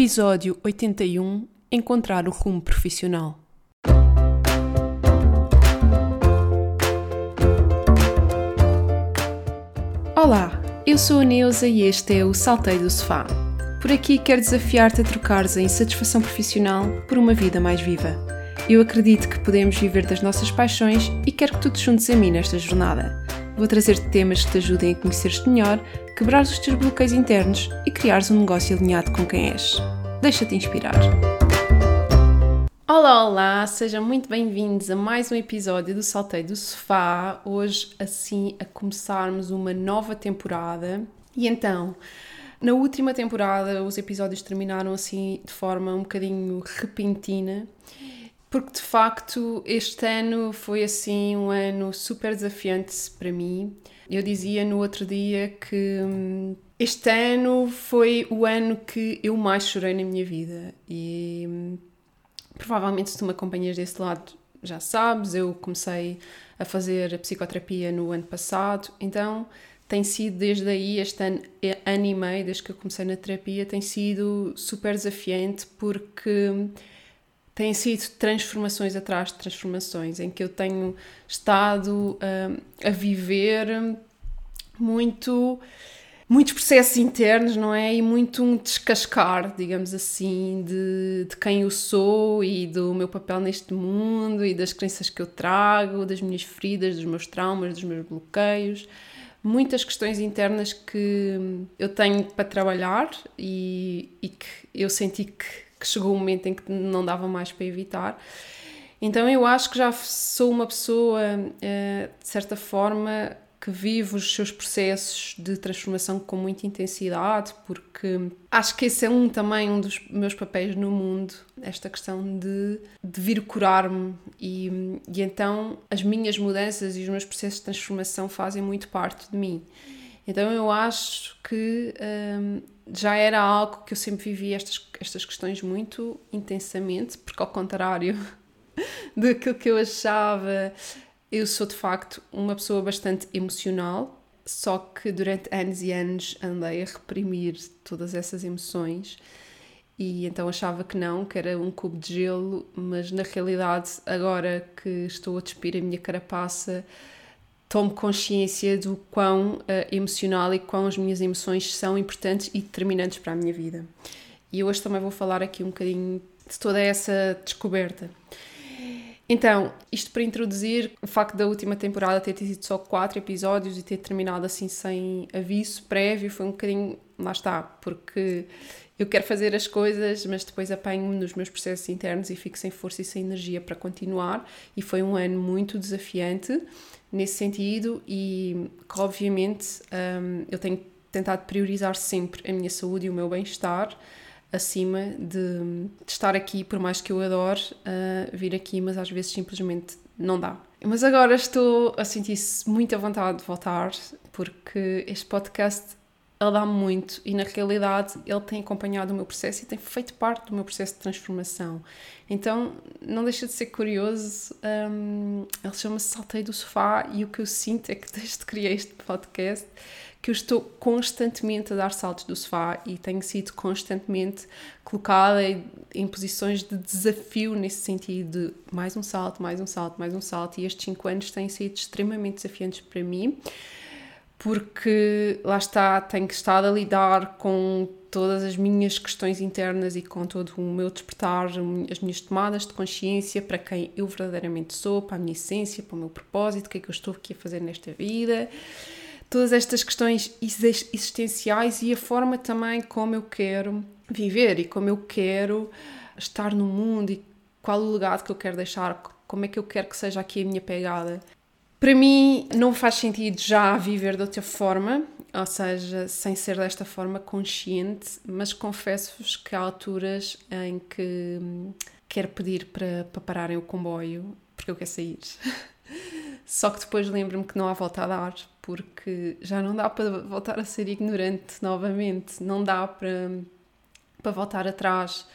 Episódio 81 Encontrar o rumo profissional. Olá, eu sou a Neuza e este é o Salteio do Sofá. Por aqui quero desafiar-te a trocares a insatisfação profissional por uma vida mais viva. Eu acredito que podemos viver das nossas paixões e quero que tu te juntes a mim nesta jornada. Vou trazer-te temas que te ajudem a conhecer-te melhor, quebrar os teus bloqueios internos e criares um negócio alinhado com quem és. Deixa-te inspirar. Olá, olá, sejam muito bem-vindos a mais um episódio do Salteio do Sofá. Hoje, assim, a começarmos uma nova temporada. E então, na última temporada, os episódios terminaram assim de forma um bocadinho repentina porque de facto este ano foi assim um ano super desafiante para mim. Eu dizia no outro dia que hum, este ano foi o ano que eu mais chorei na minha vida e hum, provavelmente se tu me acompanhas desse lado já sabes, eu comecei a fazer a psicoterapia no ano passado, então tem sido desde aí, este ano, ano e meio, desde que eu comecei na terapia, tem sido super desafiante porque hum, têm sido transformações atrás de transformações, em que eu tenho estado uh, a viver muito muitos processos internos, não é? E muito um descascar, digamos assim, de, de quem eu sou e do meu papel neste mundo e das crenças que eu trago, das minhas feridas, dos meus traumas, dos meus bloqueios. Muitas questões internas que eu tenho para trabalhar e, e que eu senti que que chegou um momento em que não dava mais para evitar. Então eu acho que já sou uma pessoa, eh, de certa forma, que vive os seus processos de transformação com muita intensidade, porque acho que esse é um também um dos meus papéis no mundo, esta questão de, de vir curar-me e, e então as minhas mudanças e os meus processos de transformação fazem muito parte de mim. Então eu acho que hum, já era algo que eu sempre vivi estas, estas questões muito intensamente, porque ao contrário daquilo que eu achava, eu sou de facto uma pessoa bastante emocional, só que durante anos e anos andei a reprimir todas essas emoções e então achava que não, que era um cubo de gelo, mas na realidade, agora que estou a despir a minha carapaça, tomo consciência do quão uh, emocional e quão as minhas emoções são importantes e determinantes para a minha vida. E hoje também vou falar aqui um bocadinho de toda essa descoberta. Então, isto para introduzir o facto da última temporada ter tido só quatro episódios e ter terminado assim sem aviso prévio foi um bocadinho. Lá está, porque eu quero fazer as coisas, mas depois apanho-me nos meus processos internos e fico sem força e sem energia para continuar. E foi um ano muito desafiante nesse sentido e que obviamente um, eu tenho tentado priorizar sempre a minha saúde e o meu bem-estar acima de, de, estar aqui, por mais que eu adore uh, vir aqui, mas às vezes simplesmente não dá. Mas agora estou a sentir-se muita vontade de voltar, porque este podcast ele dá muito e na realidade ele tem acompanhado o meu processo e tem feito parte do meu processo de transformação. Então não deixa de ser curioso, um, ele chama-se Saltei do Sofá e o que eu sinto é que desde que criei este podcast que eu estou constantemente a dar saltos do sofá e tenho sido constantemente colocada em posições de desafio nesse sentido de mais um salto, mais um salto, mais um salto e estes 5 anos têm sido extremamente desafiantes para mim porque lá está, tenho que estar a lidar com todas as minhas questões internas e com todo o meu despertar, as minhas tomadas de consciência para quem eu verdadeiramente sou, para a minha essência, para o meu propósito, o que é que eu estou aqui a fazer nesta vida. Todas estas questões existenciais e a forma também como eu quero viver e como eu quero estar no mundo e qual o legado que eu quero deixar, como é que eu quero que seja aqui a minha pegada. Para mim, não faz sentido já viver de outra forma, ou seja, sem ser desta forma consciente, mas confesso-vos que há alturas em que hum, quero pedir para, para pararem o comboio porque eu quero sair. Só que depois lembro-me que não há volta a dar, porque já não dá para voltar a ser ignorante novamente, não dá para, para voltar atrás.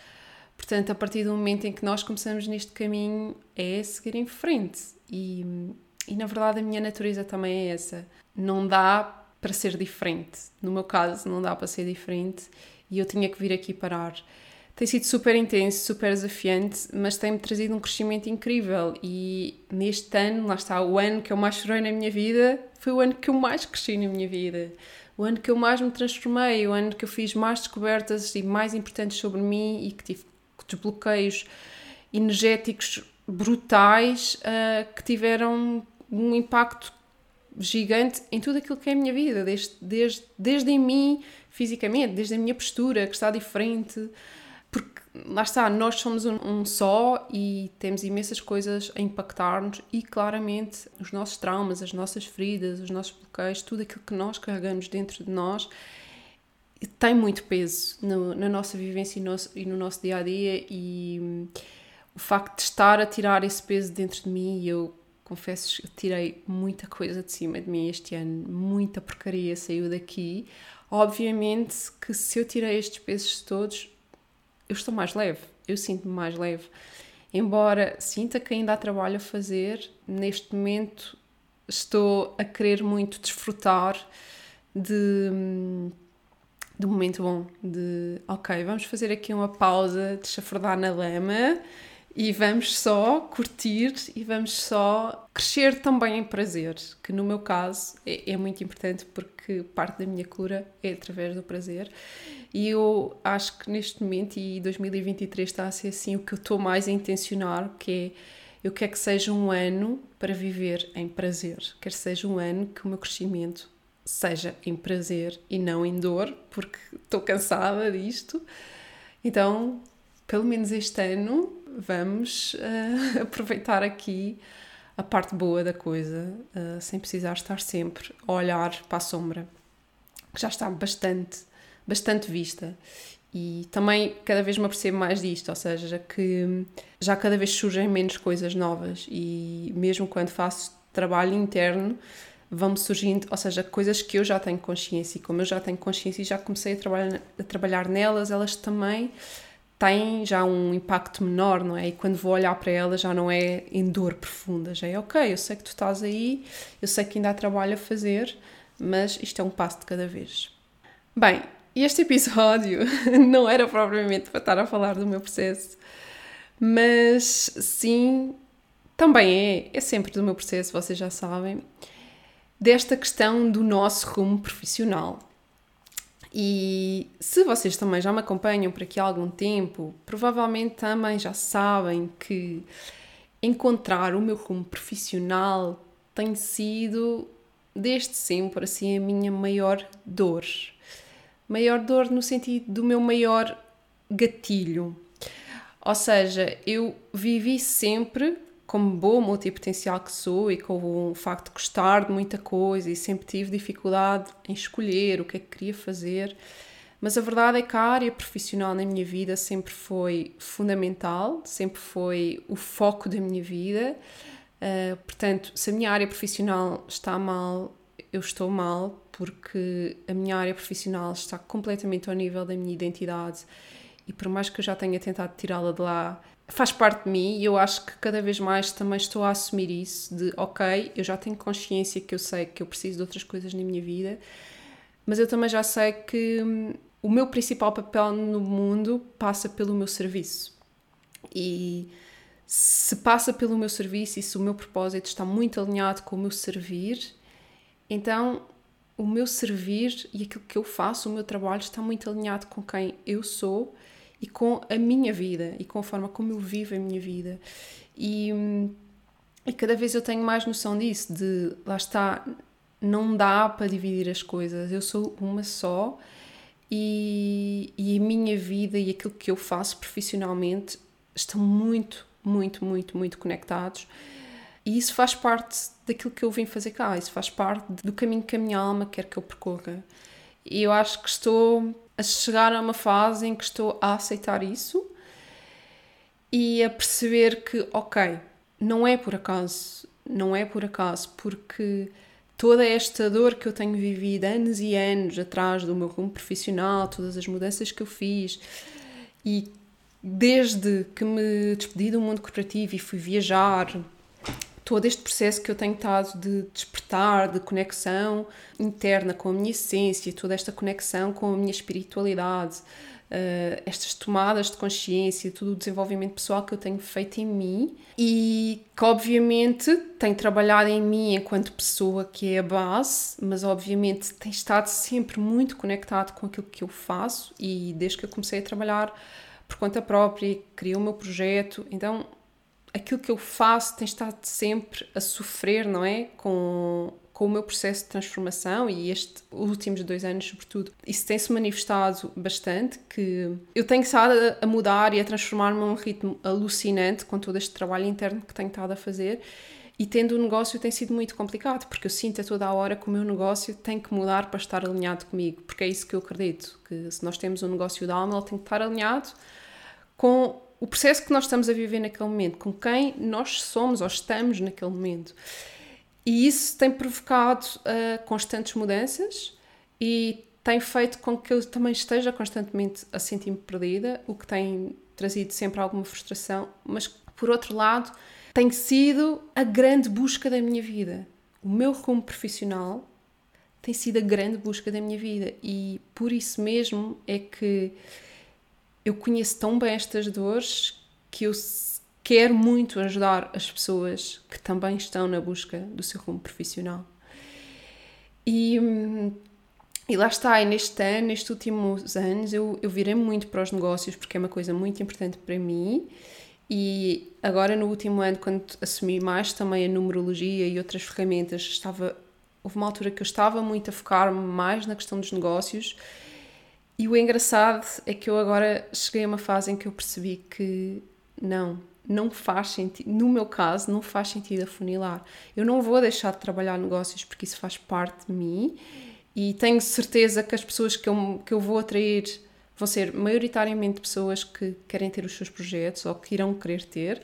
Portanto, a partir do momento em que nós começamos neste caminho, é seguir em frente. E, hum, e na verdade a minha natureza também é essa. Não dá para ser diferente. No meu caso, não dá para ser diferente e eu tinha que vir aqui parar. tem sido super intenso, super desafiante, mas tem-me trazido um crescimento incrível. E neste ano, lá está, o ano que eu mais chorei na minha vida foi o ano que eu mais cresci na minha vida. O ano que eu mais me transformei, o ano que eu fiz mais descobertas e mais importantes sobre mim e que tive desbloqueios energéticos brutais uh, que tiveram um impacto gigante em tudo aquilo que é a minha vida, desde, desde, desde em mim fisicamente, desde a minha postura que está diferente, porque lá está, nós somos um, um só e temos imensas coisas a impactar-nos e claramente os nossos traumas, as nossas feridas, os nossos bloqueios, tudo aquilo que nós carregamos dentro de nós tem muito peso no, na nossa vivência e no, e no nosso dia a dia e hum, o facto de estar a tirar esse peso dentro de mim e eu confesso que tirei muita coisa de cima de mim este ano, muita porcaria saiu daqui. Obviamente que se eu tirei estes pesos todos, eu estou mais leve, eu sinto-me mais leve. Embora sinta que ainda há trabalho a fazer, neste momento estou a querer muito desfrutar de, um momento bom, de ok, vamos fazer aqui uma pausa de chafurdar na lama e vamos só curtir e vamos só crescer também em prazer, que no meu caso é, é, muito importante porque parte da minha cura é através do prazer. E eu acho que neste momento, e 2023 está a ser assim, o que eu estou mais a intencionar, que é eu quero que seja um ano para viver em prazer, quero que seja um ano que o meu crescimento seja em prazer e não em dor, porque estou cansada disto. Então, pelo menos este ano, vamos uh, aproveitar aqui a parte boa da coisa, uh, sem precisar estar sempre a olhar para a sombra, que já está bastante, bastante vista. E também cada vez me apercebo mais disto, ou seja, que já cada vez surgem menos coisas novas e mesmo quando faço trabalho interno, vão-me surgindo, ou seja, coisas que eu já tenho consciência e como eu já tenho consciência e já comecei a trabalhar, a trabalhar nelas, elas também têm já um impacto menor, não é? E quando vou olhar para ela já não é em dor profunda, já é ok, eu sei que tu estás aí, eu sei que ainda há trabalho a fazer, mas isto é um passo de cada vez. Bem, este episódio não era propriamente para estar a falar do meu processo, mas sim, também é, é sempre do meu processo, vocês já sabem, desta questão do nosso rumo profissional. E se vocês também já me acompanham por aqui há algum tempo, provavelmente também já sabem que encontrar o meu rumo profissional tem sido desde sempre assim a minha maior dor. Maior dor no sentido do meu maior gatilho. Ou seja, eu vivi sempre como boa multipotencial que sou e com o facto de gostar de muita coisa e sempre tive dificuldade em escolher o que é que queria fazer, mas a verdade é que a área profissional na minha vida sempre foi fundamental, sempre foi o foco da minha vida. Uh, portanto, se a minha área profissional está mal, eu estou mal, porque a minha área profissional está completamente ao nível da minha identidade e por mais que eu já tenha tentado tirá-la de lá, faz parte de mim e eu acho que cada vez mais também estou a assumir isso de ok, eu já tenho consciência que eu sei que eu preciso de outras coisas na minha vida, mas eu também já sei que hum, o meu principal papel no mundo passa pelo meu serviço. E se passa pelo meu serviço e se o meu propósito está muito alinhado com o meu servir, então o meu servir e aquilo que eu faço, o meu trabalho está muito alinhado com quem eu sou e com a minha vida e com a forma como eu vivo a minha vida. E, e cada vez eu tenho mais noção disso, de lá está, não dá para dividir as coisas, eu sou uma só e, e a minha vida e aquilo que eu faço profissionalmente estão muito, muito, muito, muito conectados. E isso faz parte daquilo que eu vim fazer cá, isso faz parte do caminho que a minha alma quer que eu percorra. E eu acho que estou a chegar a uma fase em que estou a aceitar isso e a perceber que, ok, não é por acaso, não é por acaso, porque toda esta dor que eu tenho vivido anos e anos atrás do meu rumo profissional, todas as mudanças que eu fiz e desde que me despedi do mundo corporativo e fui viajar, todo este processo que eu tenho estado de despertar, de conexão interna com a minha essência, toda esta conexão com a minha espiritualidade, uh, estas tomadas de consciência, todo o desenvolvimento pessoal que eu tenho feito em mim e que obviamente tem trabalhado em mim enquanto pessoa, que é a base, mas obviamente tem estado sempre muito conectado com aquilo que eu faço e desde que eu comecei a trabalhar por conta própria, criei o meu projeto, então aquilo que eu faço tem estado sempre a sofrer, não é? Com com o meu processo de transformação e estes últimos dois anos, sobretudo, isso tem-se manifestado bastante, que eu tenho estado a mudar e a transformar-me num ritmo alucinante com todo este trabalho interno que tenho estado a fazer e tendo o negócio tem sido muito complicado, porque eu sinto a toda a hora que o meu negócio tem que mudar para estar alinhado comigo, porque é isso que eu acredito, que se nós temos um negócio de alma, ele tem que estar alinhado com o processo que nós estamos a viver naquele momento, com quem nós somos ou estamos naquele momento. E isso tem provocado uh, constantes mudanças e tem feito com que eu também esteja constantemente a sentir-me perdida, o que tem trazido sempre alguma frustração, mas por outro lado, tem sido a grande busca da minha vida. O meu rumo profissional tem sido a grande busca da minha vida e por isso mesmo é que eu conheço tão bem estas dores que eu quero muito ajudar as pessoas que também estão na busca do seu rumo profissional. E, e lá está, e neste ano, nestes últimos anos, eu, eu virei muito para os negócios porque é uma coisa muito importante para mim. E agora, no último ano, quando assumi mais também a numerologia e outras ferramentas, estava, houve uma altura que eu estava muito a focar-me mais na questão dos negócios. E o engraçado é que eu agora cheguei a uma fase em que eu percebi que não, não faz sentido, no meu caso, não faz sentido afunilar. Eu não vou deixar de trabalhar negócios porque isso faz parte de mim e tenho certeza que as pessoas que eu, que eu vou atrair vão ser maioritariamente pessoas que querem ter os seus projetos ou que irão querer ter,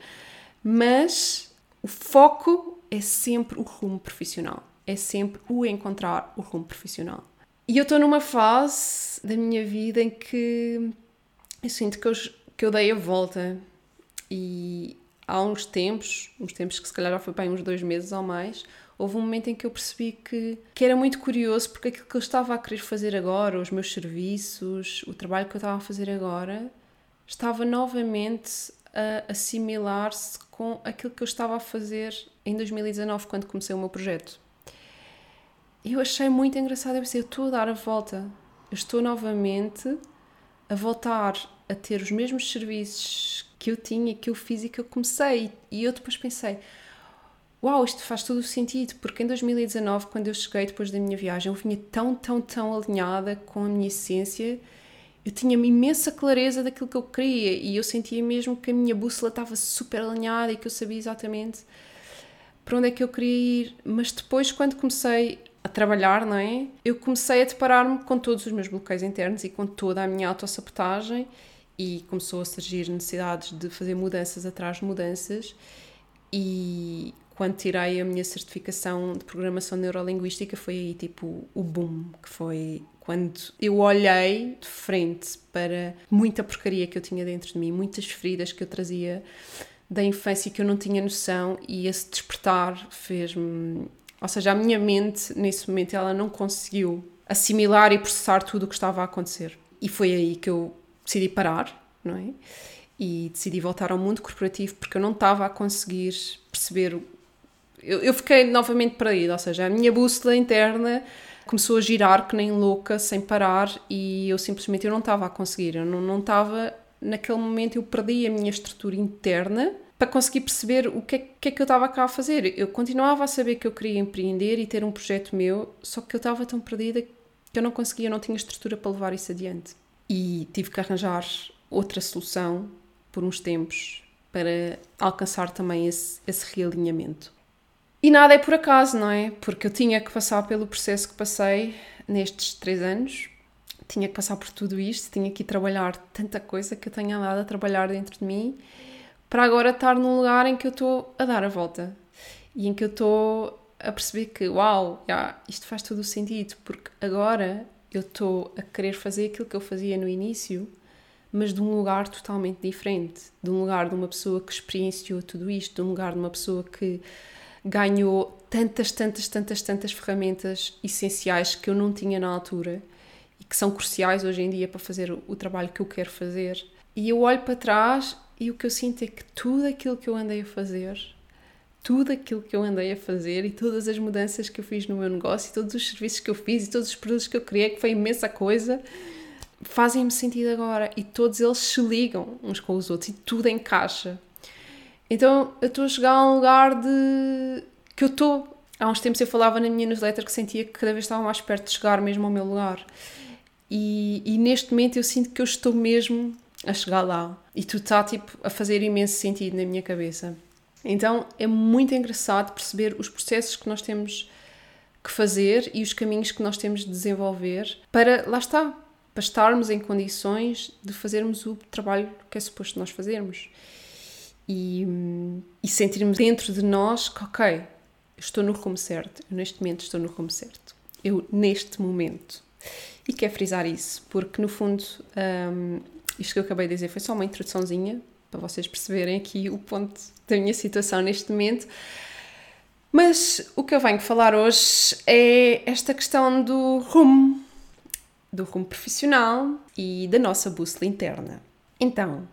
mas o foco é sempre o rumo profissional, é sempre o encontrar o rumo profissional. E eu estou numa fase da minha vida em que eu sinto que eu, que eu dei a volta e há uns tempos, uns tempos que se calhar já foi para uns dois meses ou mais, houve um momento em que eu percebi que, que era muito curioso porque aquilo que eu estava a querer fazer agora, os meus serviços, o trabalho que eu estava a fazer agora, estava novamente a assimilar-se com aquilo que eu estava a fazer em 2019, quando comecei o meu projeto. Eu achei muito engraçado, eu pensei, eu estou a dar a volta, eu estou novamente a voltar a ter os mesmos serviços que eu tinha, que eu fiz e que eu comecei. E eu depois pensei: uau, isto faz todo o sentido, porque em 2019, quando eu cheguei depois da minha viagem, eu vinha tão, tão, tão alinhada com a minha essência. Eu tinha imensa clareza daquilo que eu queria e eu sentia mesmo que a minha bússola estava super alinhada e que eu sabia exatamente para onde é que eu queria ir. Mas depois, quando comecei trabalhar, não é? Eu comecei a deparar-me com todos os meus bloqueios internos e com toda a minha autossabotagem e começou a surgir necessidades de fazer mudanças atrás de mudanças e quando tirei a minha certificação de programação neurolinguística foi aí tipo o boom, que foi quando eu olhei de frente para muita porcaria que eu tinha dentro de mim, muitas feridas que eu trazia da infância que eu não tinha noção e esse despertar fez-me, ou seja, a minha mente nesse momento ela não conseguiu assimilar e processar tudo o que estava a acontecer. E foi aí que eu decidi parar, não é? E decidi voltar ao mundo corporativo porque eu não estava a conseguir perceber. Eu, eu fiquei novamente perdida, ou seja, a minha bússola interna começou a girar que nem louca, sem parar, e eu simplesmente eu não estava a conseguir, eu não, não estava. Naquele momento eu perdi a minha estrutura interna para conseguir perceber o que é, que, é que eu estava cá a fazer. Eu continuava a saber que eu queria empreender e ter um projeto meu, só que eu estava tão perdida que eu não conseguia, eu não tinha estrutura para levar isso adiante e tive que arranjar outra solução por uns tempos para alcançar também esse, esse realinhamento. E nada é por acaso, não é? Porque eu tinha que passar pelo processo que passei nestes três anos, tinha que passar por tudo isto, tinha que trabalhar tanta coisa que eu tenho andado a trabalhar dentro de mim, para agora estar num lugar em que eu estou a dar a volta e em que eu estou a perceber que, uau, já, isto faz todo o sentido, porque agora eu estou a querer fazer aquilo que eu fazia no início, mas de um lugar totalmente diferente, de um lugar de uma pessoa que experienciou tudo isto, de um lugar de uma pessoa que ganhou tantas, tantas, tantas, tantas ferramentas essenciais que eu não tinha na altura e que são cruciais hoje em dia para fazer o, trabalho que eu quero fazer. E eu olho para trás e o que eu sinto é que tudo aquilo que eu andei a fazer, tudo aquilo que eu andei a fazer e todas as mudanças que eu fiz no meu negócio, e todos os serviços que eu fiz e todos os produtos que eu criei, que foi imensa coisa, fazem-me sentido agora e todos eles se ligam uns com os outros e tudo encaixa. Então eu estou a chegar a um lugar de que eu estou. Há uns tempos eu falava na minha newsletter que sentia que cada vez estava mais perto de chegar mesmo ao meu lugar. E, e neste momento eu sinto que eu estou mesmo a chegar lá. E tudo está tipo a fazer imenso sentido na minha cabeça. Então é muito engraçado perceber os processos que nós temos que fazer e os caminhos que nós temos de desenvolver para, lá está, para estarmos em condições de fazermos o trabalho que é suposto nós fazermos. E, e sentirmos dentro de nós que, ok, estou no rumo certo, eu neste momento estou no rumo certo. Eu, neste momento. E quero frisar isso, porque no fundo, um, isto que eu acabei de dizer foi só uma introduçãozinha, para vocês perceberem aqui o ponto da minha situação neste momento. Mas o que eu venho falar hoje é esta questão do rumo, do rumo profissional e da nossa bússola interna. Então,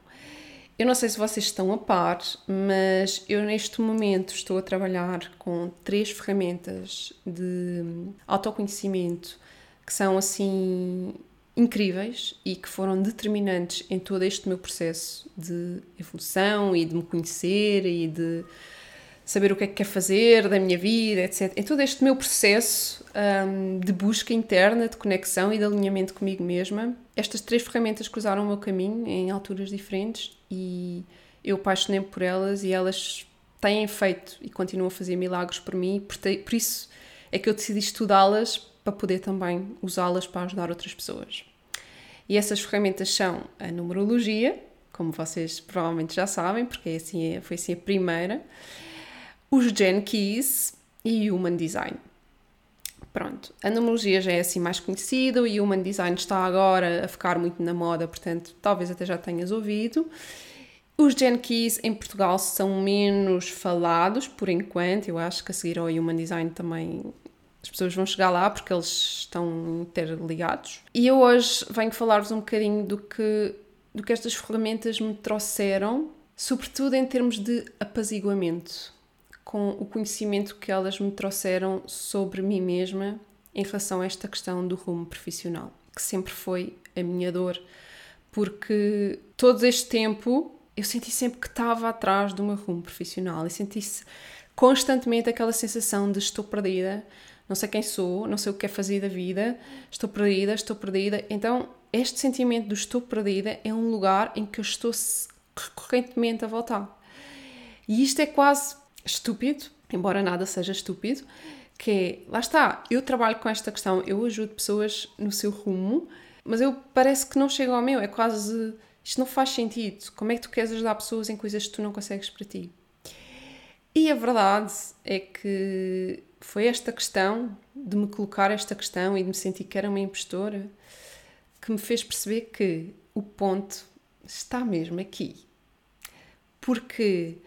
eu não sei se vocês estão a par, mas eu neste momento estou a trabalhar com três ferramentas de autoconhecimento que são assim incríveis e que foram determinantes em todo este meu processo de evolução e de me conhecer e de saber o que é que quer fazer da minha vida, etc. Em todo este meu processo um, de busca interna, de conexão e de alinhamento comigo mesma, estas três ferramentas cruzaram o meu caminho em alturas diferentes e eu apaixonei-me por elas e elas têm feito e continuam a fazer milagres por mim, por, te, por isso é que eu decidi estudá-las para poder também usá-las para ajudar outras pessoas. E essas ferramentas são a numerologia, como vocês provavelmente já sabem, porque é assim, foi assim a primeira, os Gen Keys e Human Design. Pronto, a numerologia já é assim mais conhecida o Human Design está agora a ficar muito na moda, portanto, talvez até já tenhas ouvido. Os Gen Keys em Portugal são menos falados por enquanto, eu acho que a seguir ao Human Design também as pessoas vão chegar lá porque eles estão interligados. E eu hoje venho falar-vos um bocadinho do que, do que estas ferramentas me trouxeram, sobretudo em termos de apaziguamento com o conhecimento que elas me trouxeram sobre mim mesma em relação a esta questão do rumo profissional, que sempre foi a minha dor, porque todo este tempo eu senti sempre que estava atrás do meu rumo profissional e senti-se constantemente aquela sensação de estou perdida, não sei quem sou, não sei o que é fazer da vida, estou perdida, estou perdida. Então, este sentimento do estou perdida é um lugar em que eu estou recorrentemente a voltar. E isto é quase estúpido, embora nada seja estúpido, que é, lá está, eu trabalho com esta questão, eu ajudo pessoas no seu rumo, mas eu parece que não chego ao meu, é quase, isto não faz sentido, como é que tu queres ajudar pessoas em coisas que tu não consegues para ti? E a verdade é que foi esta questão, de me colocar esta questão e de me sentir que era uma impostora, que me fez perceber que o ponto está mesmo aqui. Porque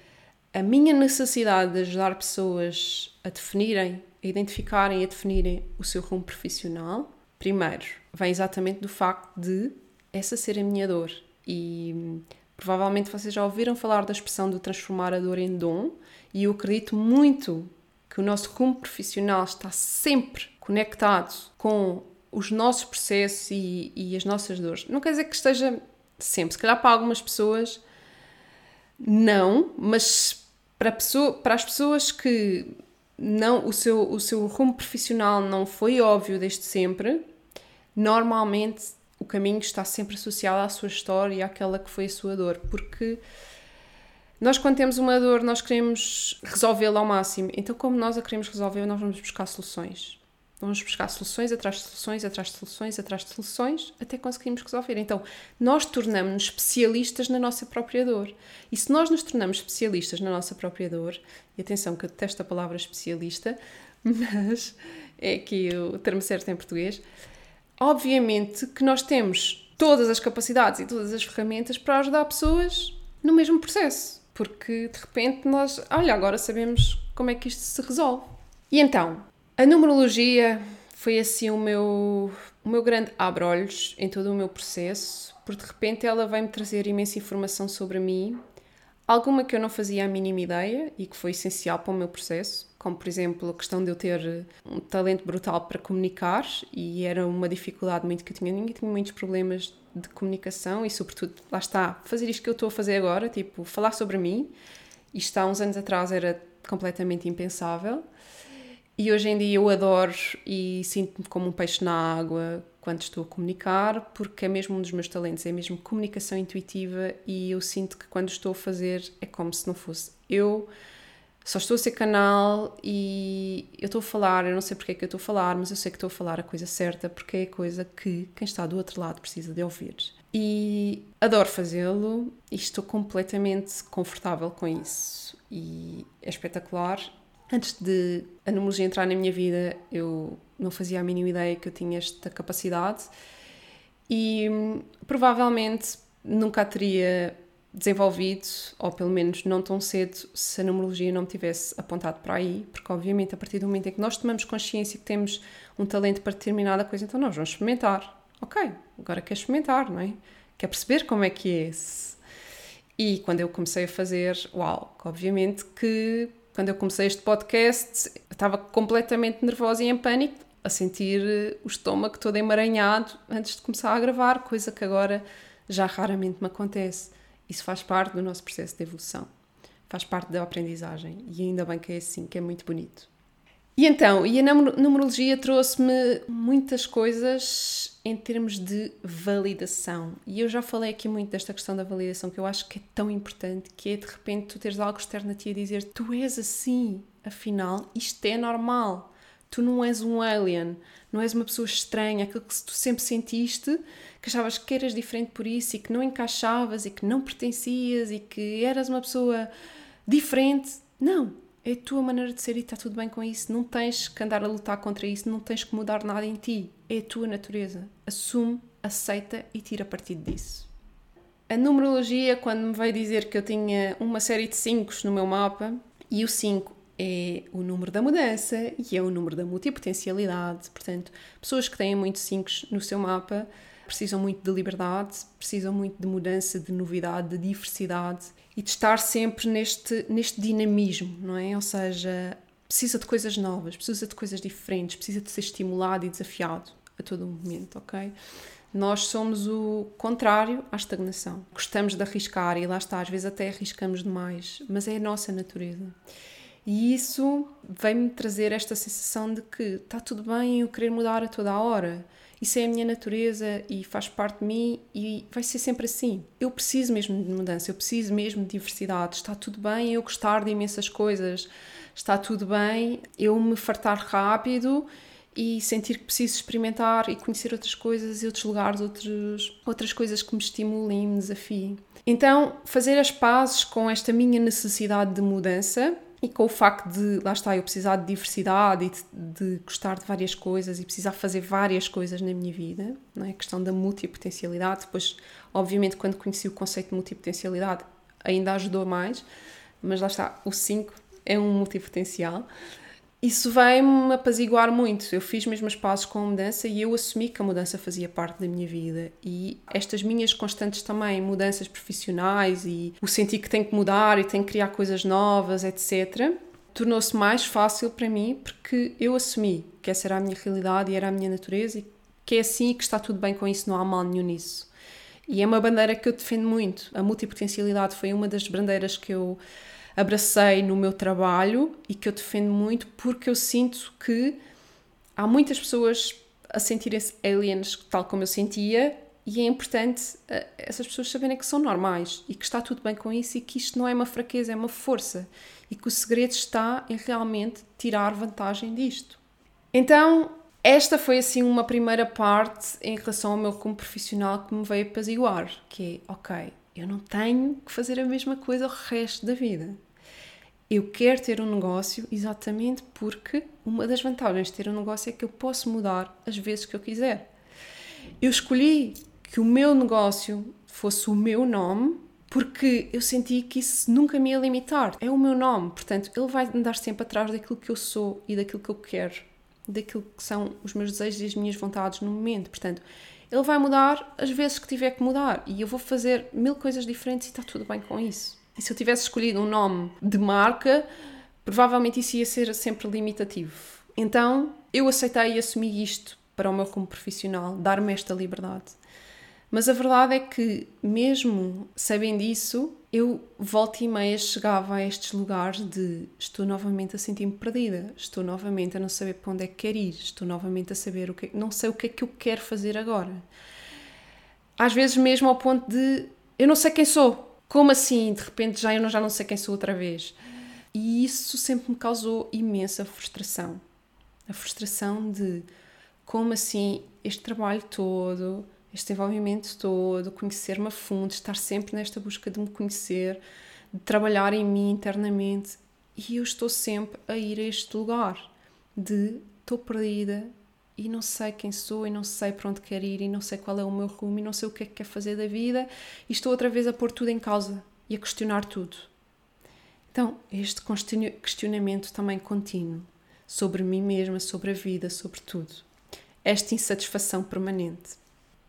a minha necessidade de ajudar pessoas a definirem, a identificarem e a definirem o seu rumo profissional, primeiro, vem exatamente do facto de essa ser a minha dor. E provavelmente vocês já ouviram falar da expressão de transformar a dor em dom, e eu acredito muito que o nosso rumo profissional está sempre conectado com os nossos processos e, e as nossas dores. Não quer dizer que esteja sempre, se calhar para algumas pessoas não, mas para, pessoa, para as pessoas que não o seu, o seu rumo profissional não foi óbvio desde sempre, normalmente o caminho está sempre associado à sua história e àquela que foi a sua dor, porque nós quando temos uma dor nós queremos resolvê-la ao máximo, então como nós a queremos resolver nós vamos buscar soluções. Vamos buscar soluções atrás de soluções, atrás de soluções, atrás de soluções, até conseguirmos resolver. Então, nós tornamos-nos especialistas na nossa própria dor. E se nós nos tornamos especialistas na nossa própria dor, e atenção que eu detesto a palavra especialista, mas é aqui o termo certo em português, obviamente que nós temos todas as capacidades e todas as ferramentas para ajudar pessoas no mesmo processo. Porque de repente nós, olha, agora sabemos como é que isto se resolve. E então, a numerologia foi assim o meu, o meu grande abre-olhos em todo o meu processo, porque de repente ela veio-me trazer imensa informação sobre mim, alguma que eu não fazia a mínima ideia e que foi essencial para o meu processo, como por exemplo a questão de eu ter um talento brutal para comunicar e era uma dificuldade muito que eu tinha, ninguém tinha muitos problemas de comunicação e sobretudo, lá está, fazer isto que eu estou a fazer agora, tipo, falar sobre mim, isto há uns anos atrás era completamente impensável e hoje em dia eu adoro e sinto-me como um peixe na água quando estou a comunicar, porque é mesmo um dos meus talentos, é mesmo comunicação intuitiva e eu sinto que quando estou a fazer é como se não fosse eu. Só estou a ser canal e eu estou a falar, eu não sei porque é que eu estou a falar, mas eu sei que estou a falar a coisa certa porque é a coisa que quem está do outro lado precisa de ouvir. E adoro fazê-lo e estou completamente confortável com isso. E é espetacular Antes de a numerologia entrar na minha vida, eu não fazia a mínima ideia que eu tinha esta capacidade e hum, provavelmente nunca a teria desenvolvido, ou pelo menos não tão cedo, se a numerologia não me tivesse apontado para aí, porque obviamente a partir do momento em que nós tomamos consciência que temos um talento para determinada coisa, então nós vamos experimentar. Ok, agora quer experimentar, não é? Quer perceber como é que é esse. E quando eu comecei a fazer, uau, obviamente que quando eu comecei este podcast, estava completamente nervosa e em pânico, a sentir o estômago todo emaranhado antes de começar a gravar, coisa que agora já raramente me acontece. Isso faz parte do nosso processo de evolução, faz parte da aprendizagem e ainda bem que é assim, que é muito bonito. E então, e a numerologia trouxe-me muitas coisas em termos de validação. E eu já falei aqui muito desta questão da validação, que eu acho que é tão importante, que é de repente tu teres algo externo a ti a dizer tu és assim, afinal, isto é normal. Tu não és um alien, não és uma pessoa estranha, aquilo que tu sempre sentiste, que achavas que eras diferente por isso e que não encaixavas e que não pertencias e que eras uma pessoa diferente. Não, é a tua maneira de ser e está tudo bem com isso. Não tens que andar a lutar contra isso, não tens que mudar nada em ti. É a tua natureza. Assume, aceita e tira partido disso. A numerologia, quando me veio dizer que eu tinha uma série de 5 no meu mapa, e o 5 é o número da mudança e é o número da multipotencialidade. Portanto, pessoas que têm muitos 5 no seu mapa precisam muito de liberdade, precisam muito de mudança, de novidade, de diversidade e de estar sempre neste, neste dinamismo, não é? Ou seja, precisa de coisas novas, precisa de coisas diferentes, precisa de ser estimulado e desafiado a todo momento, ok? Nós somos o contrário à estagnação. Gostamos de arriscar e lá está, às vezes até arriscamos demais, mas é a nossa natureza. E isso vem-me trazer esta sensação de que está tudo bem eu querer mudar a toda a hora isso é a minha natureza e faz parte de mim e vai ser sempre assim. Eu preciso mesmo de mudança, eu preciso mesmo de diversidade. Está tudo bem eu gostar de imensas coisas, está tudo bem eu me fartar rápido e sentir que preciso experimentar e conhecer outras coisas, outros lugares, outros, outras coisas que me estimulem e me desafiem. Então, fazer as pazes com esta minha necessidade de mudança e com o facto de, lá está, eu precisar de diversidade e de, de, gostar de várias coisas e precisar fazer várias coisas na minha vida, não é? a questão da multipotencialidade, depois, obviamente, quando conheci o conceito de multipotencialidade, ainda ajudou mais, mas lá está, o 5 é um multipotencial isso vai-me apaziguar muito. Eu fiz mesmo as pazes com a mudança e eu assumi que a mudança fazia parte da minha vida. E estas minhas constantes também, mudanças profissionais e o sentir que tenho que mudar e tenho que criar coisas novas, etc., tornou-se mais fácil para mim porque eu assumi que essa era a minha realidade e era a minha natureza e que é assim e que está tudo bem com isso, não há mal nenhum nisso. E é uma bandeira que eu defendo muito. A multipotencialidade foi uma das bandeiras que eu abracei no meu trabalho e que eu defendo muito porque eu sinto que há muitas pessoas a sentirem-se aliens tal como eu sentia e é importante uh, essas pessoas saberem que são normais e que está tudo bem com isso e que isto não é uma fraqueza, é uma força e que o segredo está em realmente tirar vantagem disto. Então, esta foi assim uma primeira parte em relação ao meu como profissional que me veio apaziguar, que é, ok, eu não tenho que fazer a mesma coisa o resto da vida. Eu quero ter um negócio exatamente porque uma das vantagens de ter um negócio é que eu posso mudar as vezes que eu quiser. Eu escolhi que o meu negócio fosse o meu nome porque eu senti que isso nunca me ia limitar. É o meu nome, portanto, ele vai andar sempre atrás daquilo que eu sou e daquilo que eu quero. daquilo que são os meus desejos e as minhas vontades no momento. Portanto, ele vai mudar as vezes que tiver que mudar e eu vou fazer mil coisas diferentes e está tudo bem com isso. E se eu tivesse escolhido um nome de marca, provavelmente isso ia ser sempre limitativo. Então, eu aceitei e assumi isto para o meu rumo profissional, dar-me esta liberdade. Mas a verdade é que, mesmo sabendo isso, eu volta e meia chegava a estes lugares de estou novamente a sentir-me perdida, estou novamente a não saber para onde é que quero ir, estou novamente a saber o que não sei o que é que eu quero fazer agora. Às vezes mesmo ao ponto de eu não sei quem sou. Como assim? De repente já eu já não sei quem sou outra vez. E isso sempre me causou imensa frustração. A frustração de como assim este trabalho todo, este desenvolvimento todo, conhecer-me a fundo, estar sempre nesta busca de me conhecer, de trabalhar em mim internamente. E eu estou sempre a ir a este lugar de estou perdida e não sei quem sou e não sei para onde quero ir e não sei qual é o meu rumo e não sei o que é que quero fazer da vida e estou outra vez a pôr tudo em causa e a questionar tudo. Então, este questionamento também contínuo sobre mim mesma, sobre a vida, sobre tudo. Esta insatisfação permanente.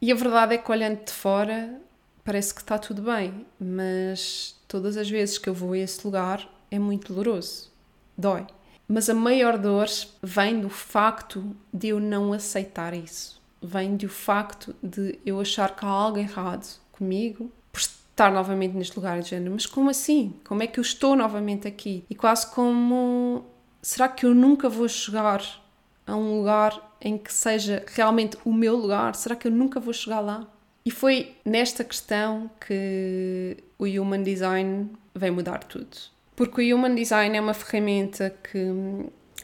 E a verdade é que olhando de fora parece que está tudo bem, mas todas as vezes que eu vou a esse lugar é muito doloroso, dói. Mas a maior dor vem do facto de eu não aceitar isso. Vem do facto de eu achar que há algo errado comigo por estar novamente neste lugar de género. Mas como assim? Como é que eu estou novamente aqui? E quase como será que eu nunca vou chegar a um lugar em que seja realmente o meu lugar? Será que eu nunca vou chegar lá? E foi nesta questão que o Human Design veio mudar tudo. Porque o Human Design é uma ferramenta que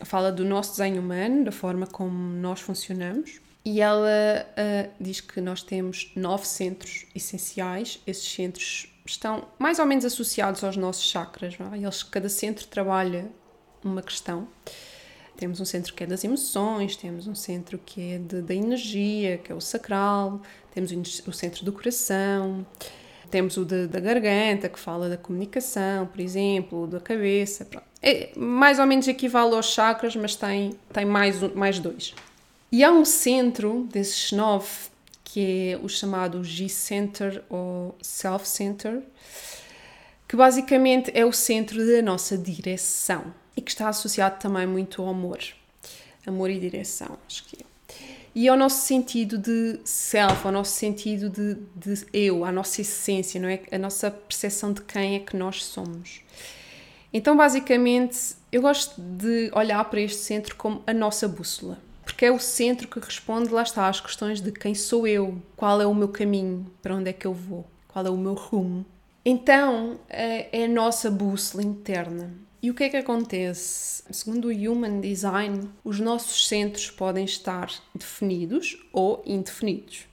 fala do nosso desenho humano, da forma como nós funcionamos, e ela uh, diz que nós temos nove centros essenciais. Esses centros estão mais ou menos associados aos nossos chakras. É? Eles, cada centro trabalha uma questão. Temos um centro que é das emoções, temos um centro que é de, da energia, que é o sacral, temos o centro do coração, temos o de, da garganta, que fala da comunicação, por exemplo, da cabeça. É, mais ou menos equivale aos chakras, mas tem, tem mais, mais dois. E há um centro desses nove, que é o chamado G-Center ou Self-Center, que basicamente é o centro da nossa direção e que está associado também muito ao amor. Amor e direção, acho que é. E ao nosso sentido de self, ao nosso sentido de, de eu, à nossa essência, não é? A nossa percepção de quem é que nós somos. Então, basicamente, eu gosto de olhar para este centro como a nossa bússola, porque é o centro que responde, lá está, às questões de quem sou eu, qual é o meu caminho, para onde é que eu vou, qual é o meu rumo. Então, é, é a nossa bússola interna. E o que é que acontece? Segundo o Human Design, os nossos centros podem estar definidos ou indefinidos.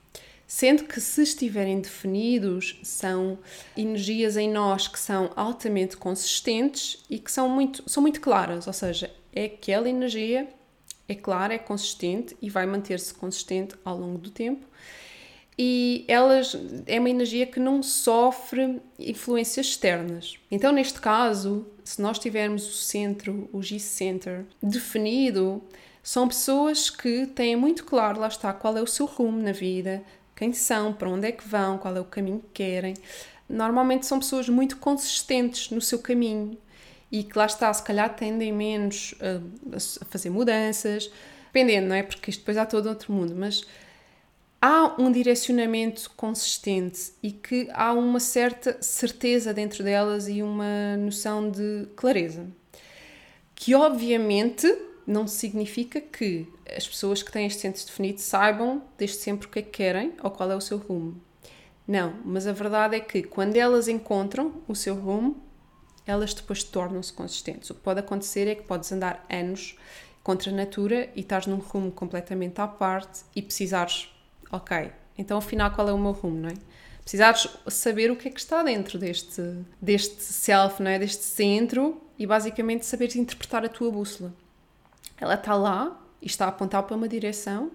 Sendo que, se estiverem definidos, são energias em nós que são altamente consistentes e que são muito, são muito claras, ou seja, é aquela energia, é clara, é consistente e vai manter-se consistente ao longo do tempo e elas é uma energia que não sofre influências externas. Então, neste caso, se nós tivermos o centro, o G-Center, definido, são pessoas que têm muito claro, lá está, qual é o seu rumo na vida, quem são, para onde é que vão, qual é o caminho que querem. Normalmente são pessoas muito consistentes no seu caminho e que lá está, se calhar tendem menos a, a fazer mudanças, dependendo, não é? Porque isto depois há todo outro mundo, mas há um direcionamento consistente e que há uma certa certeza dentro delas e uma noção de clareza. Que obviamente não significa que as pessoas que têm este centro definido saibam desde sempre o que é que querem ou qual é o seu rumo. Não, mas a verdade é que quando elas encontram o seu rumo, elas depois tornam-se consistentes. O que pode acontecer é que podes andar anos contra a natura e estás num rumo completamente à parte e precisares ok, então afinal qual é o meu rumo, não é? Precisares saber o que é que está dentro deste, deste self, não é? Deste centro e basicamente saber interpretar a tua bússola. Ela está lá e está a apontar para uma direção,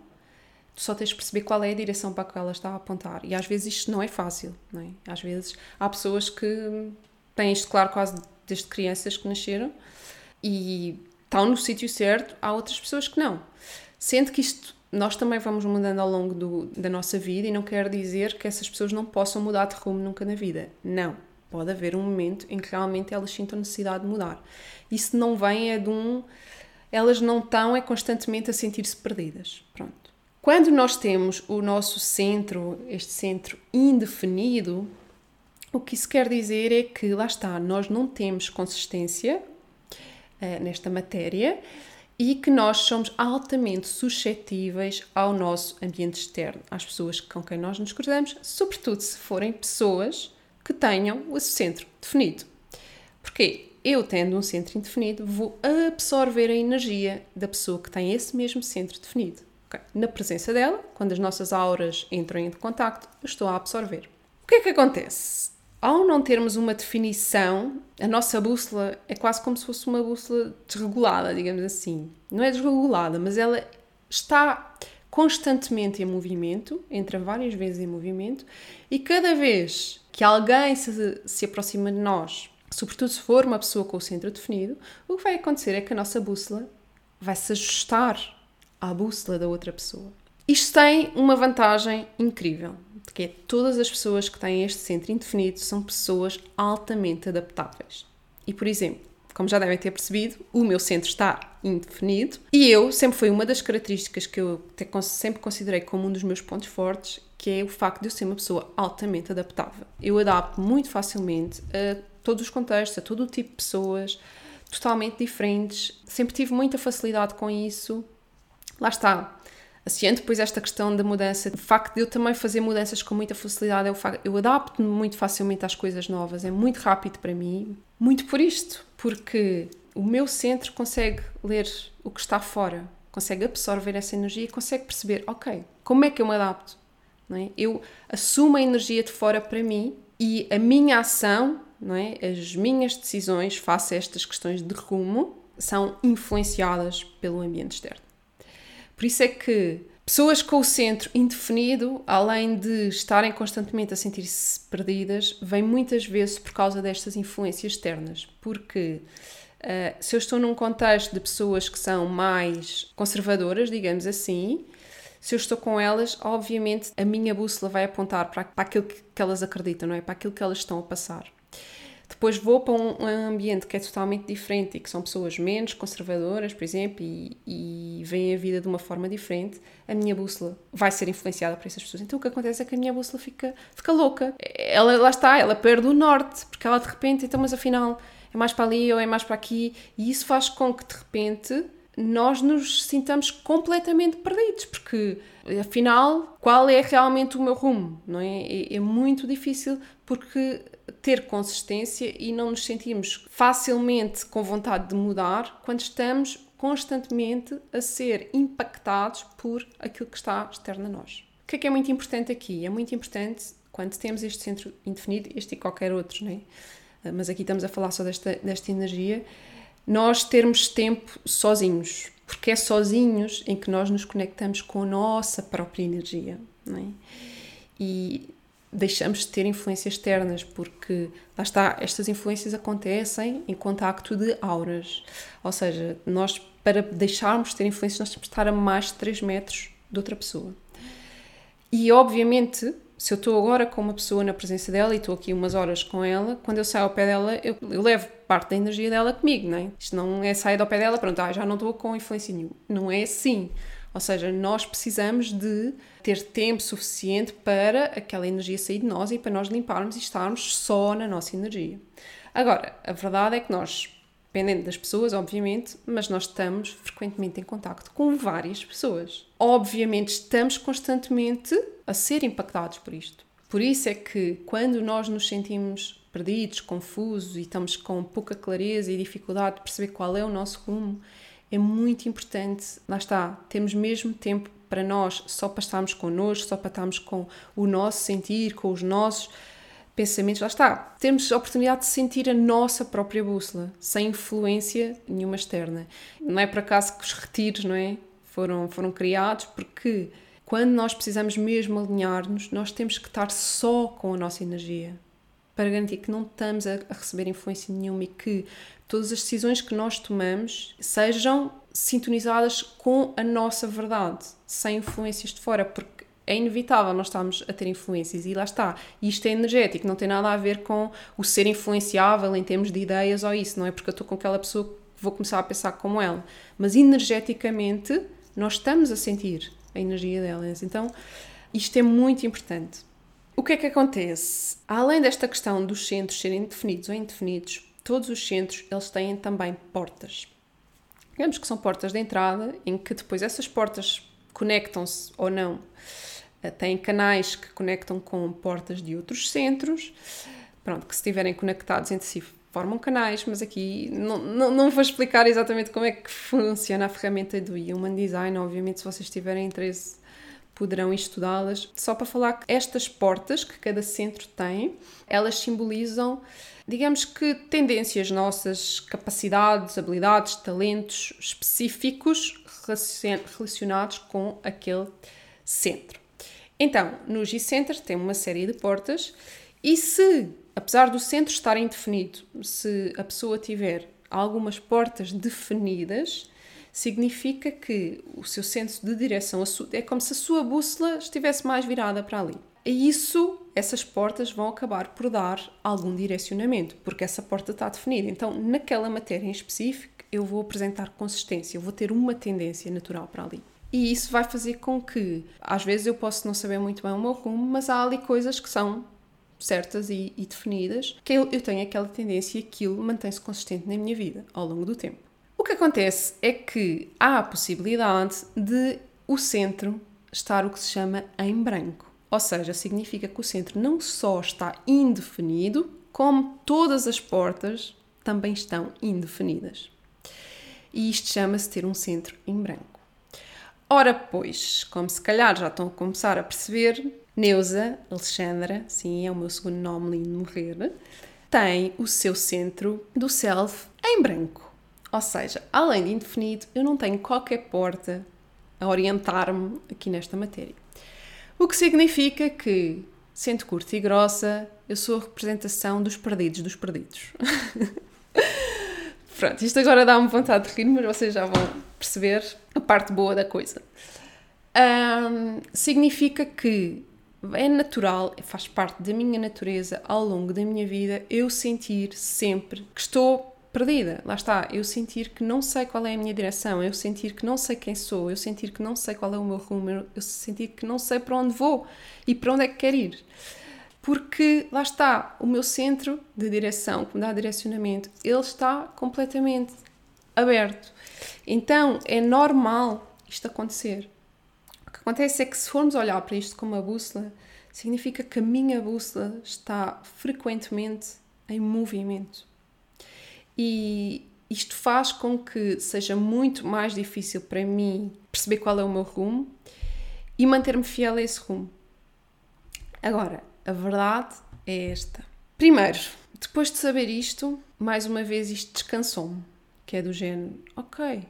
tu só tens de perceber qual é a direção para a qual ela está a apontar. E às vezes isto não é fácil, não é? Às vezes há pessoas que têm isto claro quase desde crianças que nasceram e estão no sítio certo, há outras pessoas que não. Sendo que isto nós também vamos mudando ao longo do, da nossa vida e não quer dizer que essas pessoas não possam mudar de rumo nunca na vida. Não. Pode haver um momento em que realmente elas sintam necessidade de mudar. Isso não vem é de um. Elas não estão é constantemente a sentir-se perdidas. Pronto. Quando nós temos o nosso centro, este centro indefinido, o que isso quer dizer é que, lá está, nós não temos consistência uh, nesta matéria e que nós somos altamente suscetíveis ao nosso ambiente externo, às pessoas com quem nós nos cruzamos, sobretudo se forem pessoas que tenham o centro definido. Porque eu, tendo um centro indefinido, vou absorver a energia da pessoa que tem esse mesmo centro definido. Okay? Na presença dela, quando as nossas auras entram em contacto, eu estou a absorver. O que é que acontece? Ao não termos uma definição, a nossa bússola é quase como se fosse uma bússola desregulada, digamos assim. Não é desregulada, mas ela está constantemente em movimento, entra várias vezes em movimento, e cada vez que alguém se, se aproxima de nós, sobretudo se for uma pessoa com o centro definido, o que vai acontecer é que a nossa bússola vai se ajustar à bússola da outra pessoa. Isto tem uma vantagem incrível que é todas as pessoas que têm este centro indefinido são pessoas altamente adaptáveis. E, por exemplo, como já devem ter percebido, o meu centro está indefinido e eu sempre foi uma das características que eu sempre considerei como um dos meus pontos fortes, que é o facto de eu ser uma pessoa altamente adaptável. Eu adapto muito facilmente a todos os contextos, a todo o tipo de pessoas, totalmente diferentes. Sempre tive muita facilidade com isso. Lá está associando depois esta questão da mudança, o facto de eu também fazer mudanças com muita facilidade, é o facto, eu adapto-me muito facilmente às coisas novas, é muito rápido para mim, muito por isto, porque o meu centro consegue ler o que está fora, consegue absorver essa energia e consegue perceber, ok, como é que eu me adapto? Não é? Eu assumo a energia de fora para mim e a minha ação, não é? as minhas decisões face a estas questões de rumo, são influenciadas pelo ambiente externo. Por isso é que pessoas com o centro indefinido, além de estarem constantemente a sentir-se perdidas, vêm muitas vezes por causa destas influências externas. Porque uh, se eu estou num contexto de pessoas que são mais conservadoras, digamos assim, se eu estou com elas, obviamente a minha bússola vai apontar para, para aquilo que, que elas acreditam, não é? Para aquilo que elas estão a passar. Depois vou para um, ambiente que é totalmente diferente e que são pessoas menos conservadoras, por exemplo, e, e veem a vida de uma forma diferente, a minha bússola vai ser influenciada por essas pessoas. Então o que acontece é que a minha bússola fica, fica louca. Ela, lá está, ela perde o norte, porque ela de repente, então, mas afinal é mais para ali ou é mais para aqui, e isso faz com que de repente nós nos sintamos completamente perdidos, porque afinal, qual é realmente o meu rumo? Não é? é, é muito difícil porque ter consistência e não nos sentimos facilmente com vontade de mudar quando estamos constantemente a ser impactados por aquilo que está externo a nós. O que é que é muito importante aqui? É muito importante quando temos este centro indefinido, este e qualquer outro, não é? mas aqui estamos a falar só desta, desta energia, nós termos tempo sozinhos, porque é sozinhos em que nós nos conectamos com a nossa própria energia, é? E deixamos de ter influências externas, porque lá está, estas influências acontecem em contacto de auras. Ou seja, nós, para deixarmos de ter influências, nós temos de estar a mais de 3 metros de outra pessoa. E obviamente, se eu estou agora com uma pessoa na presença dela e estou aqui umas horas com ela, quando eu saio ao pé dela, eu, eu levo parte da energia dela comigo, não é? Isto não é sair ao pé dela, pronto, ah, já não estou com influência nenhuma. Não é assim. Ou seja, nós precisamos de ter tempo suficiente para aquela energia sair de nós e para nós limparmos e estarmos só na nossa energia. Agora, a verdade é que nós, dependendo das pessoas, obviamente, mas nós estamos frequentemente em contacto com várias pessoas. Obviamente, estamos constantemente a ser impactados por isto. Por isso é que quando nós nos sentimos perdidos, confusos e estamos com pouca clareza e dificuldade de perceber qual é o nosso rumo, é muito importante, lá está, temos mesmo tempo para nós, só para estarmos connosco, só para estarmos com o nosso sentir, com os nossos pensamentos, lá está. Temos a oportunidade de sentir a nossa própria bússola, sem influência nenhuma externa. Não é por acaso que os retiros, não é? Foram, foram criados porque quando nós precisamos mesmo alinhar-nos, nós temos que estar só com a nossa energia. para garantir que não estamos a, receber influência nenhuma e que todas as decisões que nós tomamos sejam sintonizadas com a nossa verdade, sem influências de fora, porque é inevitável nós estarmos a ter influências e lá está. Isto é energético, não tem nada a ver com o ser influenciável em termos de ideias ou isso, não é porque eu estou com aquela pessoa que vou começar a pensar como ela, mas energeticamente nós estamos a sentir a energia delas. Então, isto é muito importante. O que é que acontece? Além desta questão dos centros serem definidos ou indefinidos, todos os centros eles têm também portas. Digamos que são portas de entrada, em que depois essas portas conectam-se ou não. Eh, têm canais que conectam com portas de outros centros. Pronto, que se estiverem conectados entre si formam canais, mas aqui não, não, não vou explicar exatamente como é que funciona a ferramenta do Human Design. Obviamente, se vocês tiverem interesse, poderão estudá-las. Só para falar que estas portas que cada centro tem, elas simbolizam, digamos que, tendências nossas, capacidades, habilidades, talentos específicos relacionados com aquele centro. Então, no G-Center tem uma série de portas e se apesar do centro estar indefinido, se a pessoa tiver algumas portas definidas, significa que o seu senso de direção é como se a sua bússola estivesse mais virada para ali. E isso, essas portas vão acabar por dar algum direcionamento, porque essa porta está definida. Então, naquela matéria em específico, eu vou apresentar consistência, eu vou ter uma tendência natural para ali. E isso vai fazer com que, às vezes, eu posso não saber muito bem o meu rumo, mas há ali coisas que são certas e, e definidas, que eu, eu tenho aquela tendência e aquilo mantém-se consistente na minha vida ao longo do tempo. O que acontece é que há a possibilidade de o centro estar o que se chama em branco. Ou seja, significa que o centro não só está indefinido, como todas as portas também estão indefinidas. E isto chama-se ter um centro em branco. Ora, pois, como se calhar já estão a começar a perceber, Neuza Alexandra, sim, é o meu segundo nome lindo de morrer, tem o seu centro do self em branco. Ou seja, além de indefinido, eu não tenho qualquer porta a orientar-me aqui nesta matéria. O que significa que, sendo curta e grossa, eu sou a representação dos perdidos dos perdidos. Pronto, isto agora dá-me vontade de rir, mas vocês já vão perceber a parte boa da coisa. Um, significa que é natural, faz parte da minha natureza ao longo da minha vida eu sentir sempre que estou perdida. Lá está, eu sentir que não sei qual é a minha direção, eu sentir que não sei quem sou, eu sentir que não sei qual é o meu rumo, eu sentir que não sei para onde vou e para onde é que quero ir. Porque lá está, o meu centro de direção, que me dá direcionamento, ele está completamente aberto. Então é normal isto acontecer acontece é que se formos olhar para isto como uma bússola, significa que a minha bússola está frequentemente em movimento. E isto faz com que seja muito mais difícil para mim perceber qual é o meu rumo e manter-me fiel a esse rumo. Agora, a verdade é esta. Primeiro, depois de saber isto, mais uma vez isto descansou-me, que é do género, ok,